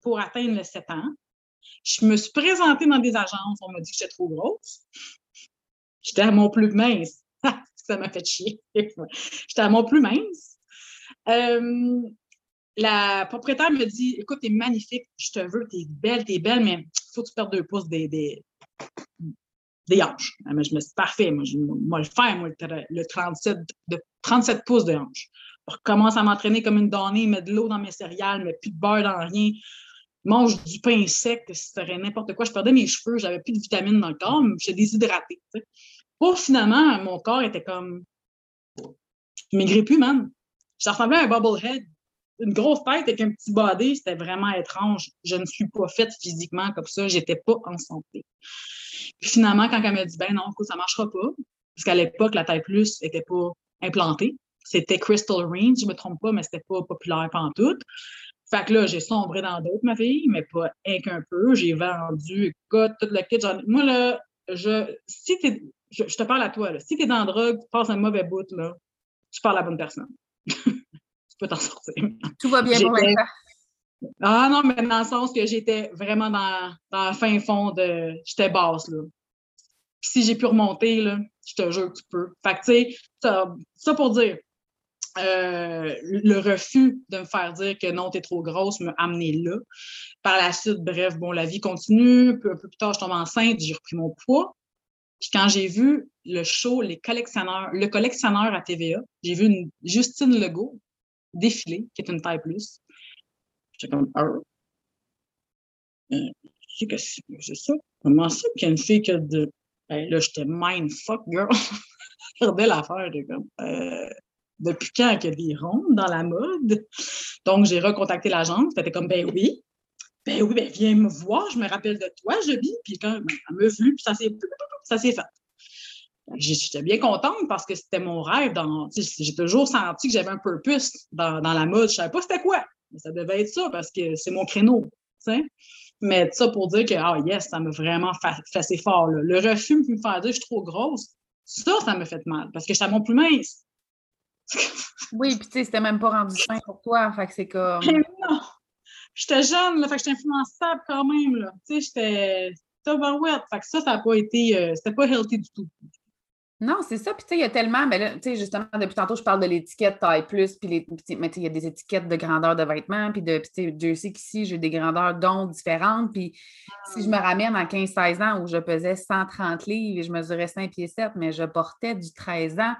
pour atteindre le 7 ans. Je me suis présentée dans des agences, on m'a dit que j'étais trop grosse. J'étais à mon plus mince. ça m'a fait chier. j'étais à mon plus mince. Euh, la propriétaire me dit Écoute, t'es magnifique, je te veux, t'es belle, t'es belle, mais il faut que tu perdes deux pouces des, hanches. Ah, mais je me suis parfait, moi, je vais le faire, moi, le 37, de 37 pouces de hanches. Je recommence à m'entraîner comme une donnée, mettre de l'eau dans mes céréales, mais plus de beurre dans rien mange du pain sec, serait n'importe quoi. Je perdais mes cheveux, j'avais plus de vitamines dans le corps, j'étais déshydratée. Pour finalement, mon corps était comme. Je maigrais plus, man. Je ressemblais à un bobblehead. Une grosse tête avec un petit body, c'était vraiment étrange. Je ne suis pas faite physiquement comme ça, j'étais pas en santé. Finalement, quand elle m'a dit, ben non, ça marchera pas, parce qu'à l'époque, la taille plus n'était pas implantée. C'était Crystal Range, je me trompe pas, mais c'était pas populaire tout. Fait que là, j'ai sombré dans d'autres, ma fille, mais pas un qu'un peu. J'ai vendu, écoute, toute la kit. Moi, là, je, si t'es, je, te parle à toi. Si t'es dans la drogue, tu passes un mauvais bout, là, tu parles à la bonne personne. peux t'en sortir.
Tout va bien pour l'instant.
Ah non, mais dans le sens que j'étais vraiment dans, dans le fin fond de. J'étais basse, là. si j'ai pu remonter, là, je te jure que tu peux. Fait que, tu sais, ça, ça pour dire, euh, le refus de me faire dire que non, t'es trop grosse m'a amené là. Par la suite, bref, bon, la vie continue. Un peu, plus tard, je tombe enceinte, j'ai repris mon poids. Puis quand j'ai vu le show, les collectionneurs, le collectionneur à TVA, j'ai vu une Justine Legault défiler, qui est une taille plus. J'étais comme, ah. Euh, que c'est ça? Comment ça qu'il y a une fille qui a de. Ben, là, j'étais mindfuck, girl. Je regardais l'affaire. Euh, depuis quand qu'il y a des rondes dans la mode? Donc, j'ai recontacté l'agence. Elle était comme, ben oui. Ben oui, ben viens me voir, je me rappelle de toi, je vis. Puis quand elle me vu, puis ça s'est fait. J'étais bien contente parce que c'était mon rêve. J'ai toujours senti que j'avais un purpose dans, dans la mode. Je ne savais pas c'était quoi, mais ça devait être ça parce que c'est mon créneau. Mais ça pour dire que, ah yes, ça m'a vraiment fait, fort. Le refus me faire dire que je suis trop grosse, ça, ça m'a fait mal parce que j'étais à mon plus mince.
oui, puis tu sais, c'était même pas rendu fin pour toi. Fait que c'est comme.
non! J'étais jeune, là, fait que j'étais influençable quand même. Là. Tu sais, j'étais overweight. Fait que ça, ça n'a pas été. Euh, c'était pas healthy du tout.
Non, c'est ça. Puis, tu sais, il y a tellement. Mais ben là, tu sais, justement, depuis tantôt, je parle de l'étiquette taille plus. Puis, les, mais il y a des étiquettes de grandeur de vêtements. Puis, de, tu sais, Dieu sait qu'ici, j'ai des grandeurs donc différentes. Puis, si je me ramène à 15-16 ans où je pesais 130 livres et je mesurais 5 pieds 7, mais je portais du 13 ans.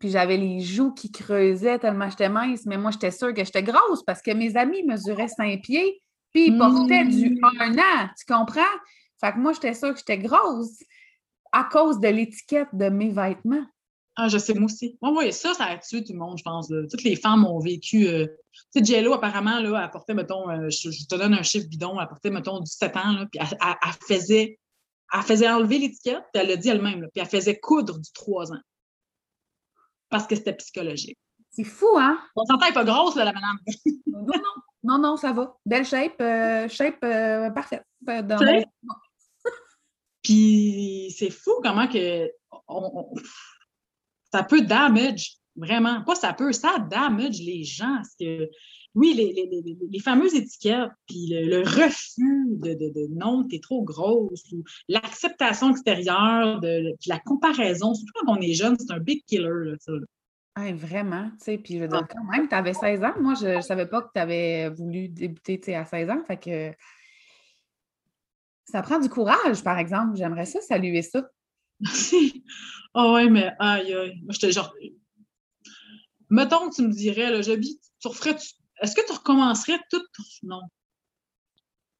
Puis, j'avais les joues qui creusaient tellement j'étais mince. Mais moi, j'étais sûre que j'étais grosse parce que mes amis mesuraient 5 pieds. Puis, ils portaient du 1 mmh. an. Tu comprends? Fait que moi, j'étais sûre que j'étais grosse à cause de l'étiquette de mes vêtements.
Ah, je sais, moi aussi. Oui, oui, ça, ça a tué tout le monde, je pense. Toutes les femmes ont vécu. Euh, tu sais, Jello, apparemment, là, elle portait, mettons, euh, je, te donne un chiffre bidon, elle portait, mettons, 17 ans, là, puis elle, faisait, elle faisait enlever l'étiquette, puis elle l'a dit elle-même, puis elle faisait coudre du 3 ans. Parce que c'était psychologique.
C'est fou, hein?
On s'entend, elle pas grosse, là, la madame.
non, non, non, non, ça va. Belle shape, euh, shape parfaite. Dans
puis c'est fou comment que ça peut damage, vraiment. Pas ça peut, ça damage les gens. Parce que, oui, les, fameuses étiquettes, puis le, refus de, de, de non, t'es trop grosse, ou l'acceptation extérieure, de, la comparaison, surtout quand on est jeune, c'est un big killer, là, ça.
vraiment, tu sais, puis je veux dire, quand même, tu avais 16 ans. Moi, je ne savais pas que tu avais voulu débuter à 16 ans. Fait que ça prend du courage, par exemple. J'aimerais ça saluer ça.
Ah ouais, mais aïe, aïe. Moi, j'étais genre. Mettons que tu me dirais, là, j'habite, tu referais. Est-ce que tu recommencerais tout? Non.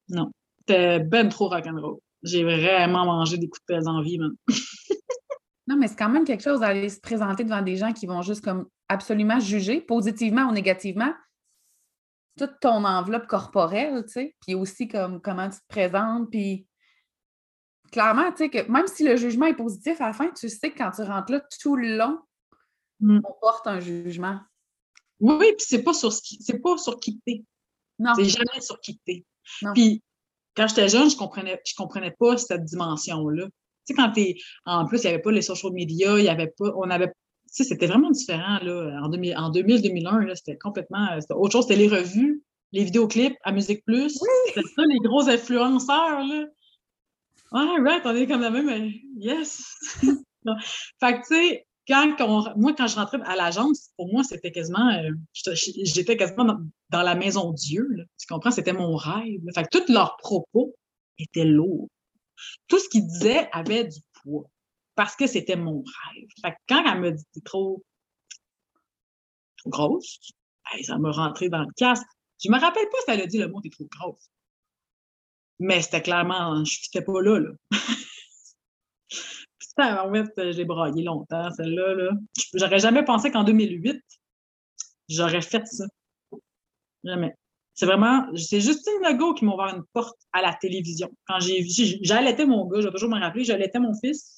Non. T'es ben trop rock'n'roll. J'ai vraiment mangé des coups de pèse en vie, man.
non, mais c'est quand même quelque chose d'aller se présenter devant des gens qui vont juste comme absolument juger, positivement ou négativement, toute ton enveloppe corporelle, tu sais, puis aussi comme comment tu te présentes, puis clairement, tu sais, que même si le jugement est positif, à la fin, tu sais que quand tu rentres là tout le long, mm. on porte un jugement.
Oui, puis c'est pas sur c'est pas sur qui t'es. Non. C'est jamais sur qui t'es. Puis quand j'étais jeune, je comprenais, je comprenais pas cette dimension-là. Tu sais, quand t'es. En plus, il n'y avait pas les social media, il y avait pas. On avait sais, c'était vraiment différent, là. En, 2000-2001, c'était complètement, c'était autre chose. C'était les revues, les vidéoclips à Musique Plus. C'était ça, les gros influenceurs, là. Ouais, right, on est comme la même, euh, yes! fait que, tu sais, quand moi, quand je rentrais à l'agence, pour moi, c'était quasiment, euh, j'étais quasiment dans, la maison Dieu, là. Tu comprends? C'était mon rêve. Fait que tous leurs propos étaient lourds. Tout ce qu'ils disaient avait du poids parce que c'était mon rêve. Que quand elle me dit t'es trop, trop grosse, ça m'a rentré dans le casque. Je me rappelle pas si elle a dit le mot t'es trop grosse. Mais c'était clairement, je n'étais pas là, là. Putain, en fait, je l'ai braillé longtemps, celle-là. Là. J'aurais jamais pensé qu'en 2008, j'aurais fait ça. Jamais. C'est vraiment, c'est Justine Legault qui m'a ouvert une porte à la télévision. Quand j'ai j'allaitais mon gars, je vais toujours me rappeler, j'allaitais mon fils.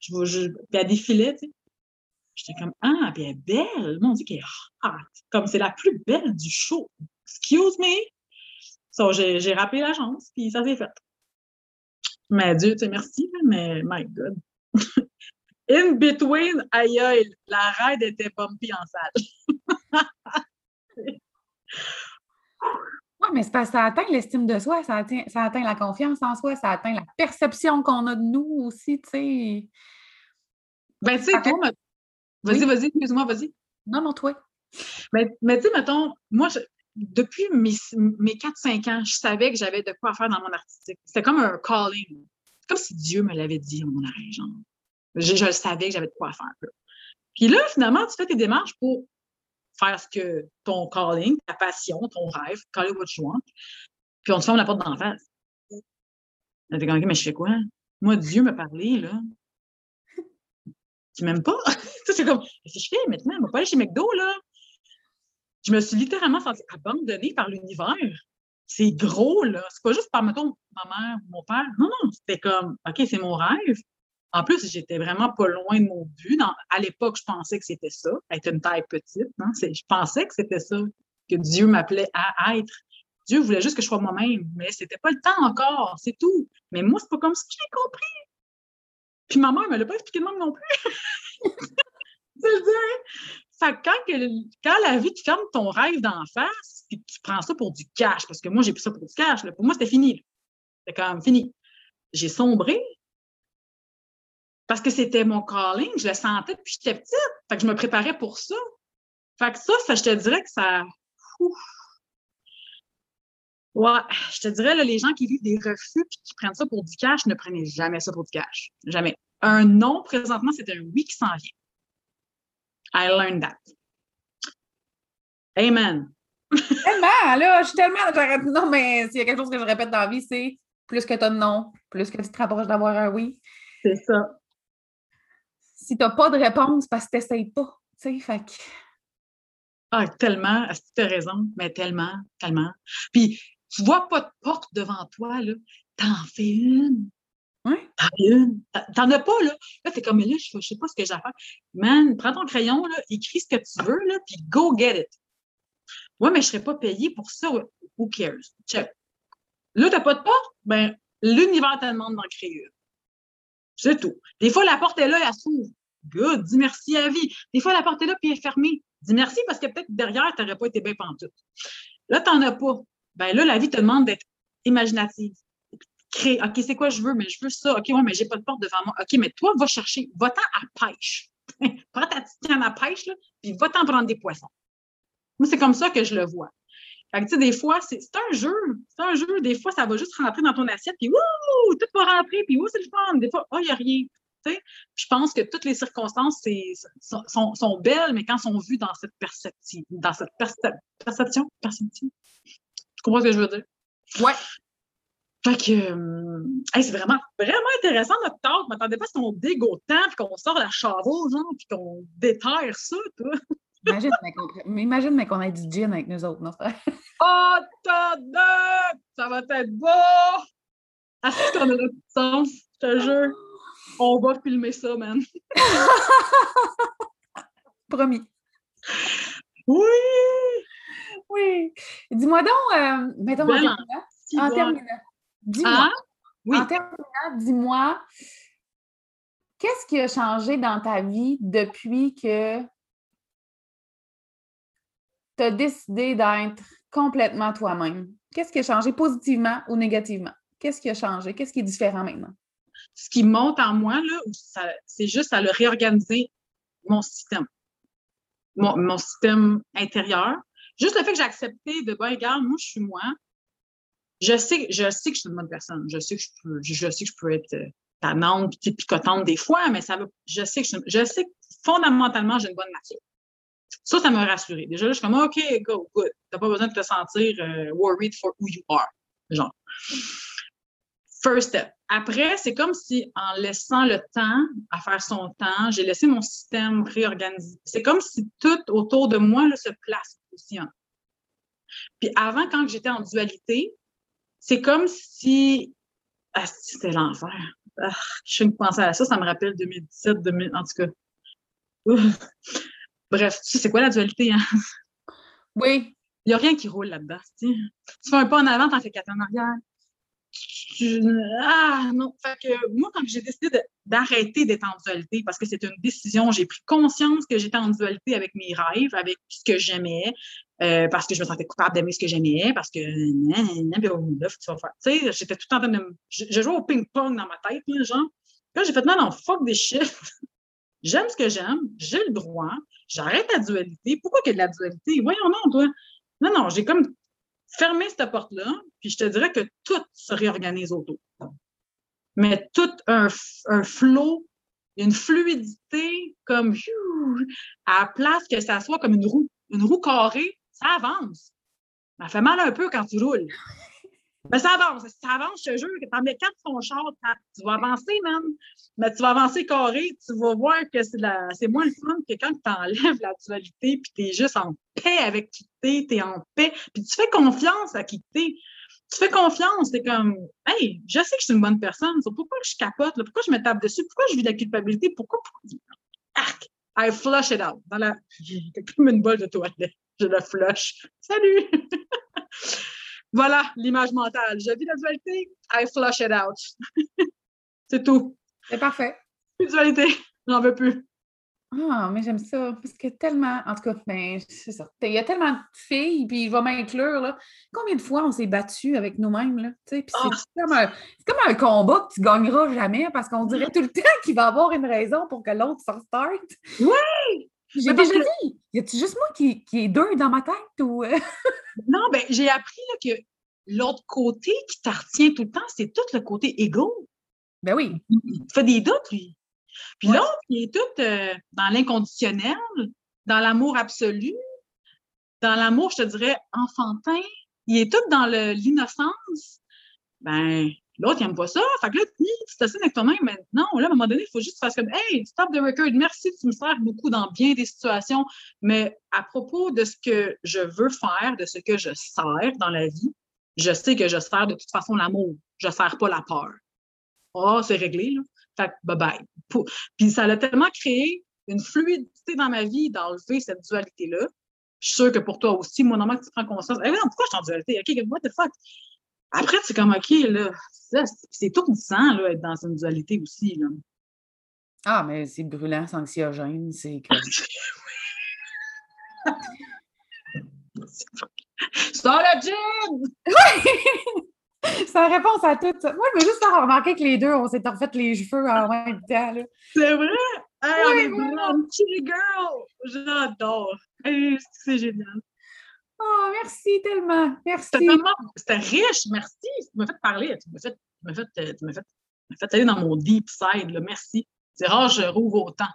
Je, je, puis elle défilait, tu sais. J'étais comme, ah, puis elle est belle. Mon Dieu, qu'elle est hot. Comme c'est la plus belle du show. Excuse me. J'ai rappelé l'agence, puis ça s'est fait. Mais Dieu, tu sais, merci, mais my God. In between, aïe aïe, la ride était bumpy en salle.
Oui, mais c'est parce que ça atteint l'estime de soi, ça atteint, ça atteint la confiance en soi, ça atteint la perception qu'on a de nous aussi, tu sais.
Ben, tu sais, toi, vas-y, vas-y, excuse-moi, vas-y.
Non, non, toi.
Mais, mais tu sais, mettons, moi, depuis mes, mes 4-5 ans, je savais que j'avais de quoi faire dans mon artistique. C'était comme un calling. C'est comme si Dieu me l'avait dit à mon oreille, genre. Je, je savais que j'avais de quoi faire. Puis là, finalement, tu fais tes démarches pour faire ce que ton calling, ta passion, ton rêve, call it what you want, puis on te ferme la porte d'en face. T'es comme, mais je fais quoi? Moi, Dieu m'a parlé, là. Tu m'aimes pas? c'est comme, que je fais maintenant? Je vais pas aller chez McDo, là. Je me suis littéralement sentie abandonnée par l'univers. C'est gros, là. C'est pas juste par, mettons, ma mère ou mon père. Non, non, c'était comme, OK, c'est mon rêve. En plus, j'étais vraiment pas loin de mon but. à l'époque, je pensais que c'était ça, être une taille petite. Hein. Je pensais que c'était ça que Dieu m'appelait à être. Dieu voulait juste que je sois moi-même, mais c'était pas le temps encore, c'est tout. Mais moi, c'est pas comme ça que j'ai compris. Puis ma mère me l'a pas expliqué de même non plus. c'est le dire. quand, quand la vie te ferme ton rêve d'en face, puis tu prends ça pour du cash, parce que moi, j'ai pris ça pour du cash, pour moi, c'était fini. C'était quand même fini. J'ai sombré, parce que c'était mon calling, je le sentais depuis que j'étais petite. Fait que je me préparais pour ça. Fait que ça, ça je te dirais que ça. Ouais, je te dirais, là, les gens qui vivent des refus et qui prennent ça pour du cash, ne prenez jamais ça pour du cash. Jamais. Un non, présentement, c'est un oui qui s'en vient. I learned that. Amen.
tellement, là, je suis tellement. Non, mais s'il y a quelque chose que je répète dans la vie, c'est plus que tu as de non, plus que tu te rapproches d'avoir un oui.
C'est ça
si tu n'as pas de réponse, parce que tu n'essayes pas. Tu sais, fait
Ah, tellement, tu as raison, mais tellement, tellement. Puis, tu vois pas de porte devant toi, là, t'en fais une.
Oui.
T'en fais une. T'en as pas, là. Là, t'es comme, là, je, sais pas ce que j'ai à faire. Man, prends ton crayon, là, écris ce que tu veux, là, puis go get it. Ouais, mais je serais pas payé pour ça. Who cares? Check. Là, t'as pas de porte? Ben, l'univers te demande d'en créer une. C'est tout. Des fois, la porte est là, elle s'ouvre. Good, dis merci à vie. Des fois, la porte est là puis elle est fermée. Dis merci parce que peut-être derrière, tu n'aurais pas été bien pantoute. Là, tu n'en as pas. Ben là, la vie te demande d'être imaginative. Créer. OK, c'est quoi je veux? Mais je veux ça. OK, ouais, mais j'ai pas de porte devant moi. OK, mais toi, va chercher. Va-t'en à pêche. Prends ta petite canne à pêche, là, puis va-t'en prendre des poissons. Moi, c'est comme ça que je le vois. Fait que, tu sais, des fois, c'est un jeu. C'est un jeu. Des fois, ça va juste rentrer dans ton assiette, puis wouh, tout va rentrer, puis wouh, c'est le fun. Des fois, oh, il n'y a rien. Je pense que toutes les circonstances sont, sont, belles, mais quand sont vues dans cette perception, dans cette perception, perception, tu comprends ce que je veux dire?
Ouais.
Fait que, euh, c'est vraiment, vraiment intéressant notre talk. Je m'attendais pas à ce qu'on digue autant, puis qu'on sort la chavo, genre, puis qu'on déterre ça, toi.
Imagine, mais, imagine mais qu'on ait du gin avec nous autres, non?
Oh, Ça va être beau! Est-ce qu'on a le sens, je te jure. On va filmer ça, man.
Promis.
Oui!
Oui. Dis-moi donc, euh, mettons en terminant. En terminant. Dis-moi. Ah? Oui. En terminant, dis-moi, qu'est-ce qui a changé dans ta vie depuis que tu as décidé d'être complètement toi-même? Qu'est-ce qui a changé positivement ou négativement? Qu'est-ce qui a changé? Qu'est-ce qui est différent maintenant?
ce qui monte en moi, c'est juste à le réorganiser mon système, mon, système intérieur. Juste le fait que j'ai accepté de, ben, regarde, moi, je suis moi. Je sais, je sais que je suis une bonne personne. Je sais que je peux, je, sais que je être euh, tannante, picotante des fois, mais ça veut, je sais que je, sais que fondamentalement, j'ai une bonne nature. Ça, ça m'a rassuré. Déjà, là, je suis comme, OK, go, good. T'as pas besoin de te sentir euh, worried for who you are. Genre. First step. Après, c'est comme si en laissant le temps à faire son temps, j'ai laissé mon système réorganiser. C'est comme si tout autour de moi là, se place aussi. Puis avant, quand j'étais en dualité, c'est comme si. Ah, c'était l'enfer. Ah, je suis une pensée à ça, ça me rappelle 2017, 2000, en tout cas. Bref, tu sais, c'est quoi la dualité? Hein?
Oui.
Il n'y a rien qui roule là-dedans. Tu fais un pas en avant, t'en fais quatre en arrière ah non. Fait que moi, quand j'ai décidé d'arrêter d'être en dualité, parce que c'est une décision, j'ai pris conscience que j'étais en dualité avec mes rêves, avec ce que j'aimais, euh, parce que je me sentais coupable d'aimer ce que j'aimais, parce que là, tu vas faire. Tu sais, j'étais tout en train de. Je, je jouais au ping-pong dans ma tête, là, genre. Là, j'ai fait non, non, fuck des chiffres. j'aime ce que j'aime, j'ai le droit, j'arrête la dualité. Pourquoi qu'il y a de la dualité? Voyons non, toi. Non, non, j'ai comme fermer cette porte-là, puis je te dirais que tout se réorganise autour. Mais tout un, un flot, une fluidité comme à la place que ça soit comme une roue. Une roue carrée, ça avance. Ça fait mal un peu quand tu roules. Mais ça avance, ça avance, je te jure, que t'en mets quatre ton char, tu vas avancer, man. Mais tu vas avancer carré, tu vas voir que c'est la... moins le fun que quand tu enlèves la dualité, puis tu es juste en paix avec qui tu es, tu es en paix, puis tu fais confiance à qui tu es. tu fais confiance. T'es comme, hey, je sais que je suis une bonne personne. Pourquoi je capote? Pourquoi je me tape dessus? Pourquoi je vis de la culpabilité? Pourquoi? Arc! I flush it out. Dans la... Comme une bolle de toilette. Je la flush. Salut! voilà l'image mentale. Je vis la dualité. I flush it out. C'est tout.
C'est parfait.
Plus dualité. J'en veux plus.
Ah, mais j'aime ça. Parce que tellement, en tout cas, ben, c'est ça. Il y a tellement de filles, puis il va m'inclure, là. Combien de fois on s'est battu avec nous-mêmes, là? Puis c'est ah! comme, un, comme un combat que tu gagneras jamais parce qu'on dirait tout le temps qu'il va avoir une raison pour que l'autre se start.
Oui!
J'ai déjà dit, y a-tu juste moi qui, qui est deux dans ma tête ou?
Non, ben j'ai appris là, que l'autre côté qui t'artient tout le temps, c'est tout le côté égo.
Ben oui.
Il te fait des doutes, lui. Puis l'autre, il est tout euh, dans l'inconditionnel, dans l'amour absolu, dans l'amour, je te dirais, enfantin. Il est tout dans l'innocence. Ben, l'autre, il n'aime pas ça. Fait que là, tu t'assines avec toi-même maintenant. Là, à un moment donné, il faut juste faire comme Hey, stop the record. Merci, tu me sers beaucoup dans bien des situations. Mais à propos de ce que je veux faire, de ce que je sers dans la vie, je sais que je sers de toute façon l'amour. Je ne sers pas la peur. Oh, c'est réglé, là. Fait bye-bye. Puis ça a tellement créé une fluidité dans ma vie d'enlever cette dualité-là. Je suis sûre que pour toi aussi, moi, normalement, tu prends conscience. Eh, non, pourquoi je suis en dualité? OK, what the fuck? Après, c'est comme, OK, là, c'est tout sang, là, être dans une dualité aussi, là.
Ah, mais c'est brûlant, c'est anxiogène, c'est que...
Sors la gym!
Oui! C'est la réponse à tout ça. Moi, je veux juste faire remarquer que les deux, on s'est refait les cheveux en même temps.
C'est vrai? Hey, on est chilly girl! J'adore! c'est génial.
Oh, merci tellement. Merci.
C'était riche. Merci. Tu m'as fait parler. Tu m'as fait, fait, tu fait, fait, aller dans mon deep side. Là. Merci. C'est rare, je rouvre autant.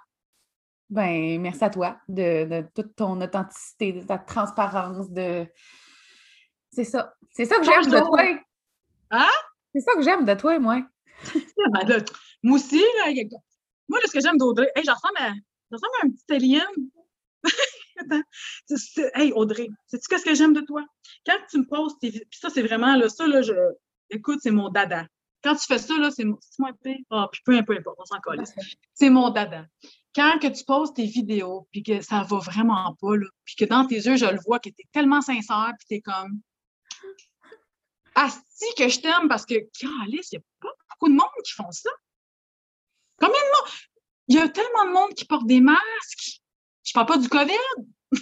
Ben, merci à toi de, de toute ton authenticité, de ta transparence, de. C'est ça. C'est ça que j'aime de toi.
Hein?
C'est ça que j'aime de toi, moi.
ben moi aussi, là, moi, ce que j'aime d'Audrey, hey, j'en ressemble à, un petit alien. hey, Audrey, sais-tu ce que j'aime de toi? Quand tu me poses tes. Puis ça, c'est vraiment, là, ça, là, je. Écoute, c'est mon dada. Quand tu fais ça, là, c'est moi Ah, puis peu, peu importe, on s'en colle. C'est mon dada. Quand que tu poses tes vidéos, puis que ça va vraiment pas, là, puis que dans tes yeux, je le vois, que tu es tellement sincère, puis tu es comme Asti que je t'aime parce que, Alice, il n'y a pas beaucoup de monde qui font ça. Combien de monde? Il y a tellement de monde qui porte des masques. Je parle pas du COVID?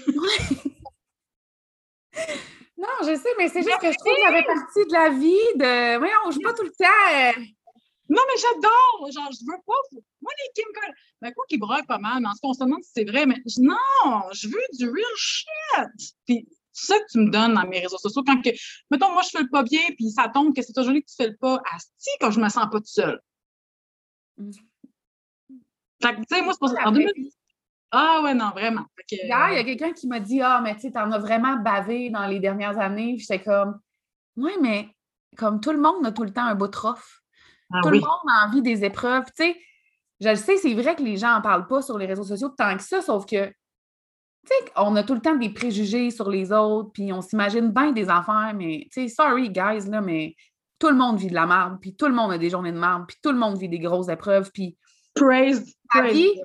non, je sais, mais c'est juste que je trouve que ça fait partie de la vie de. Voyons, on joue pas tout le temps.
Non, mais j'adore. Genre, je veux pas. Moi, les Kim Kardashian. Ben, quoi qu'ils broient pas mal, mais en ce qu'on se demande si c'est vrai, mais non, je veux du real shit. Puis, c'est ça que tu me donnes dans mes réseaux sociaux. Quand que, mettons, moi, je fais le pas bien, puis ça tombe que c'est aujourd'hui que tu fais le pas, asti, quand je me sens pas toute seule. Mm. Fait que, tu sais, moi, c'est pour ça. En 2010. Ah ouais, non, vraiment.
il y a euh, quelqu'un qui m'a dit Ah, mais tu sais, t'en as vraiment bavé dans les dernières années. J'étais comme Oui, mais comme tout le monde a tout le temps un beau trophée. Ah tout le monde a envie des épreuves. Tu sais, je le sais, c'est vrai que les gens n'en parlent pas sur les réseaux sociaux tant que ça, sauf que tu sais, on a tout le temps des préjugés sur les autres, puis on s'imagine bien des affaires, mais tu sais, sorry, guys, là, mais tout le monde vit de la merde, puis tout le monde a des journées de merde, puis tout le monde vit des grosses épreuves, puis.
Praise!
Vie,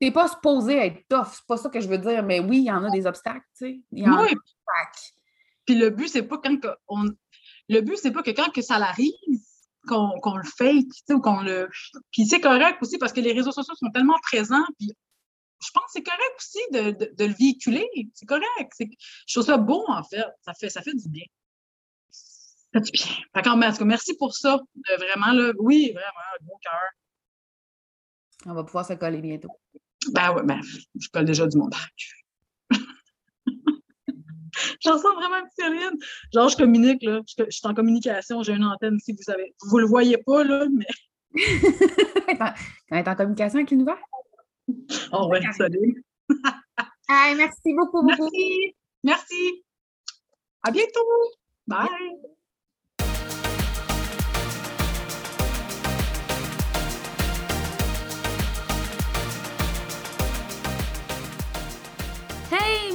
t'es pas supposé être tough, c'est pas ça que je veux dire, mais oui, il y en a des obstacles, tu sais. Il y en a des obstacles.
Puis le but, c'est pas quand on. Le but, c'est pas que quand que ça l'arrive, qu'on le fake, tu sais, ou qu'on le. Puis c'est correct aussi parce que les réseaux sociaux sont tellement présents, puis je pense que c'est correct aussi de, de, le véhiculer. C'est correct. Je trouve ça beau, en fait. Ça fait, ça fait du bien. Ça fait du bien. Fait en tout cas, merci pour ça. vraiment, là, oui, vraiment, beau cœur.
On va pouvoir se coller bientôt.
Ben oui, ben, je colle déjà du montage. J'en sens vraiment une Genre, je communique, là. Je, suis en communication, j'ai une antenne ici, vous savez. Vous le voyez pas, là, mais.
Quand est en communication avec l'univers?
Oh ouais, salut.
merci beaucoup, beaucoup.
Merci. Merci. À bientôt. Bye.
Hey,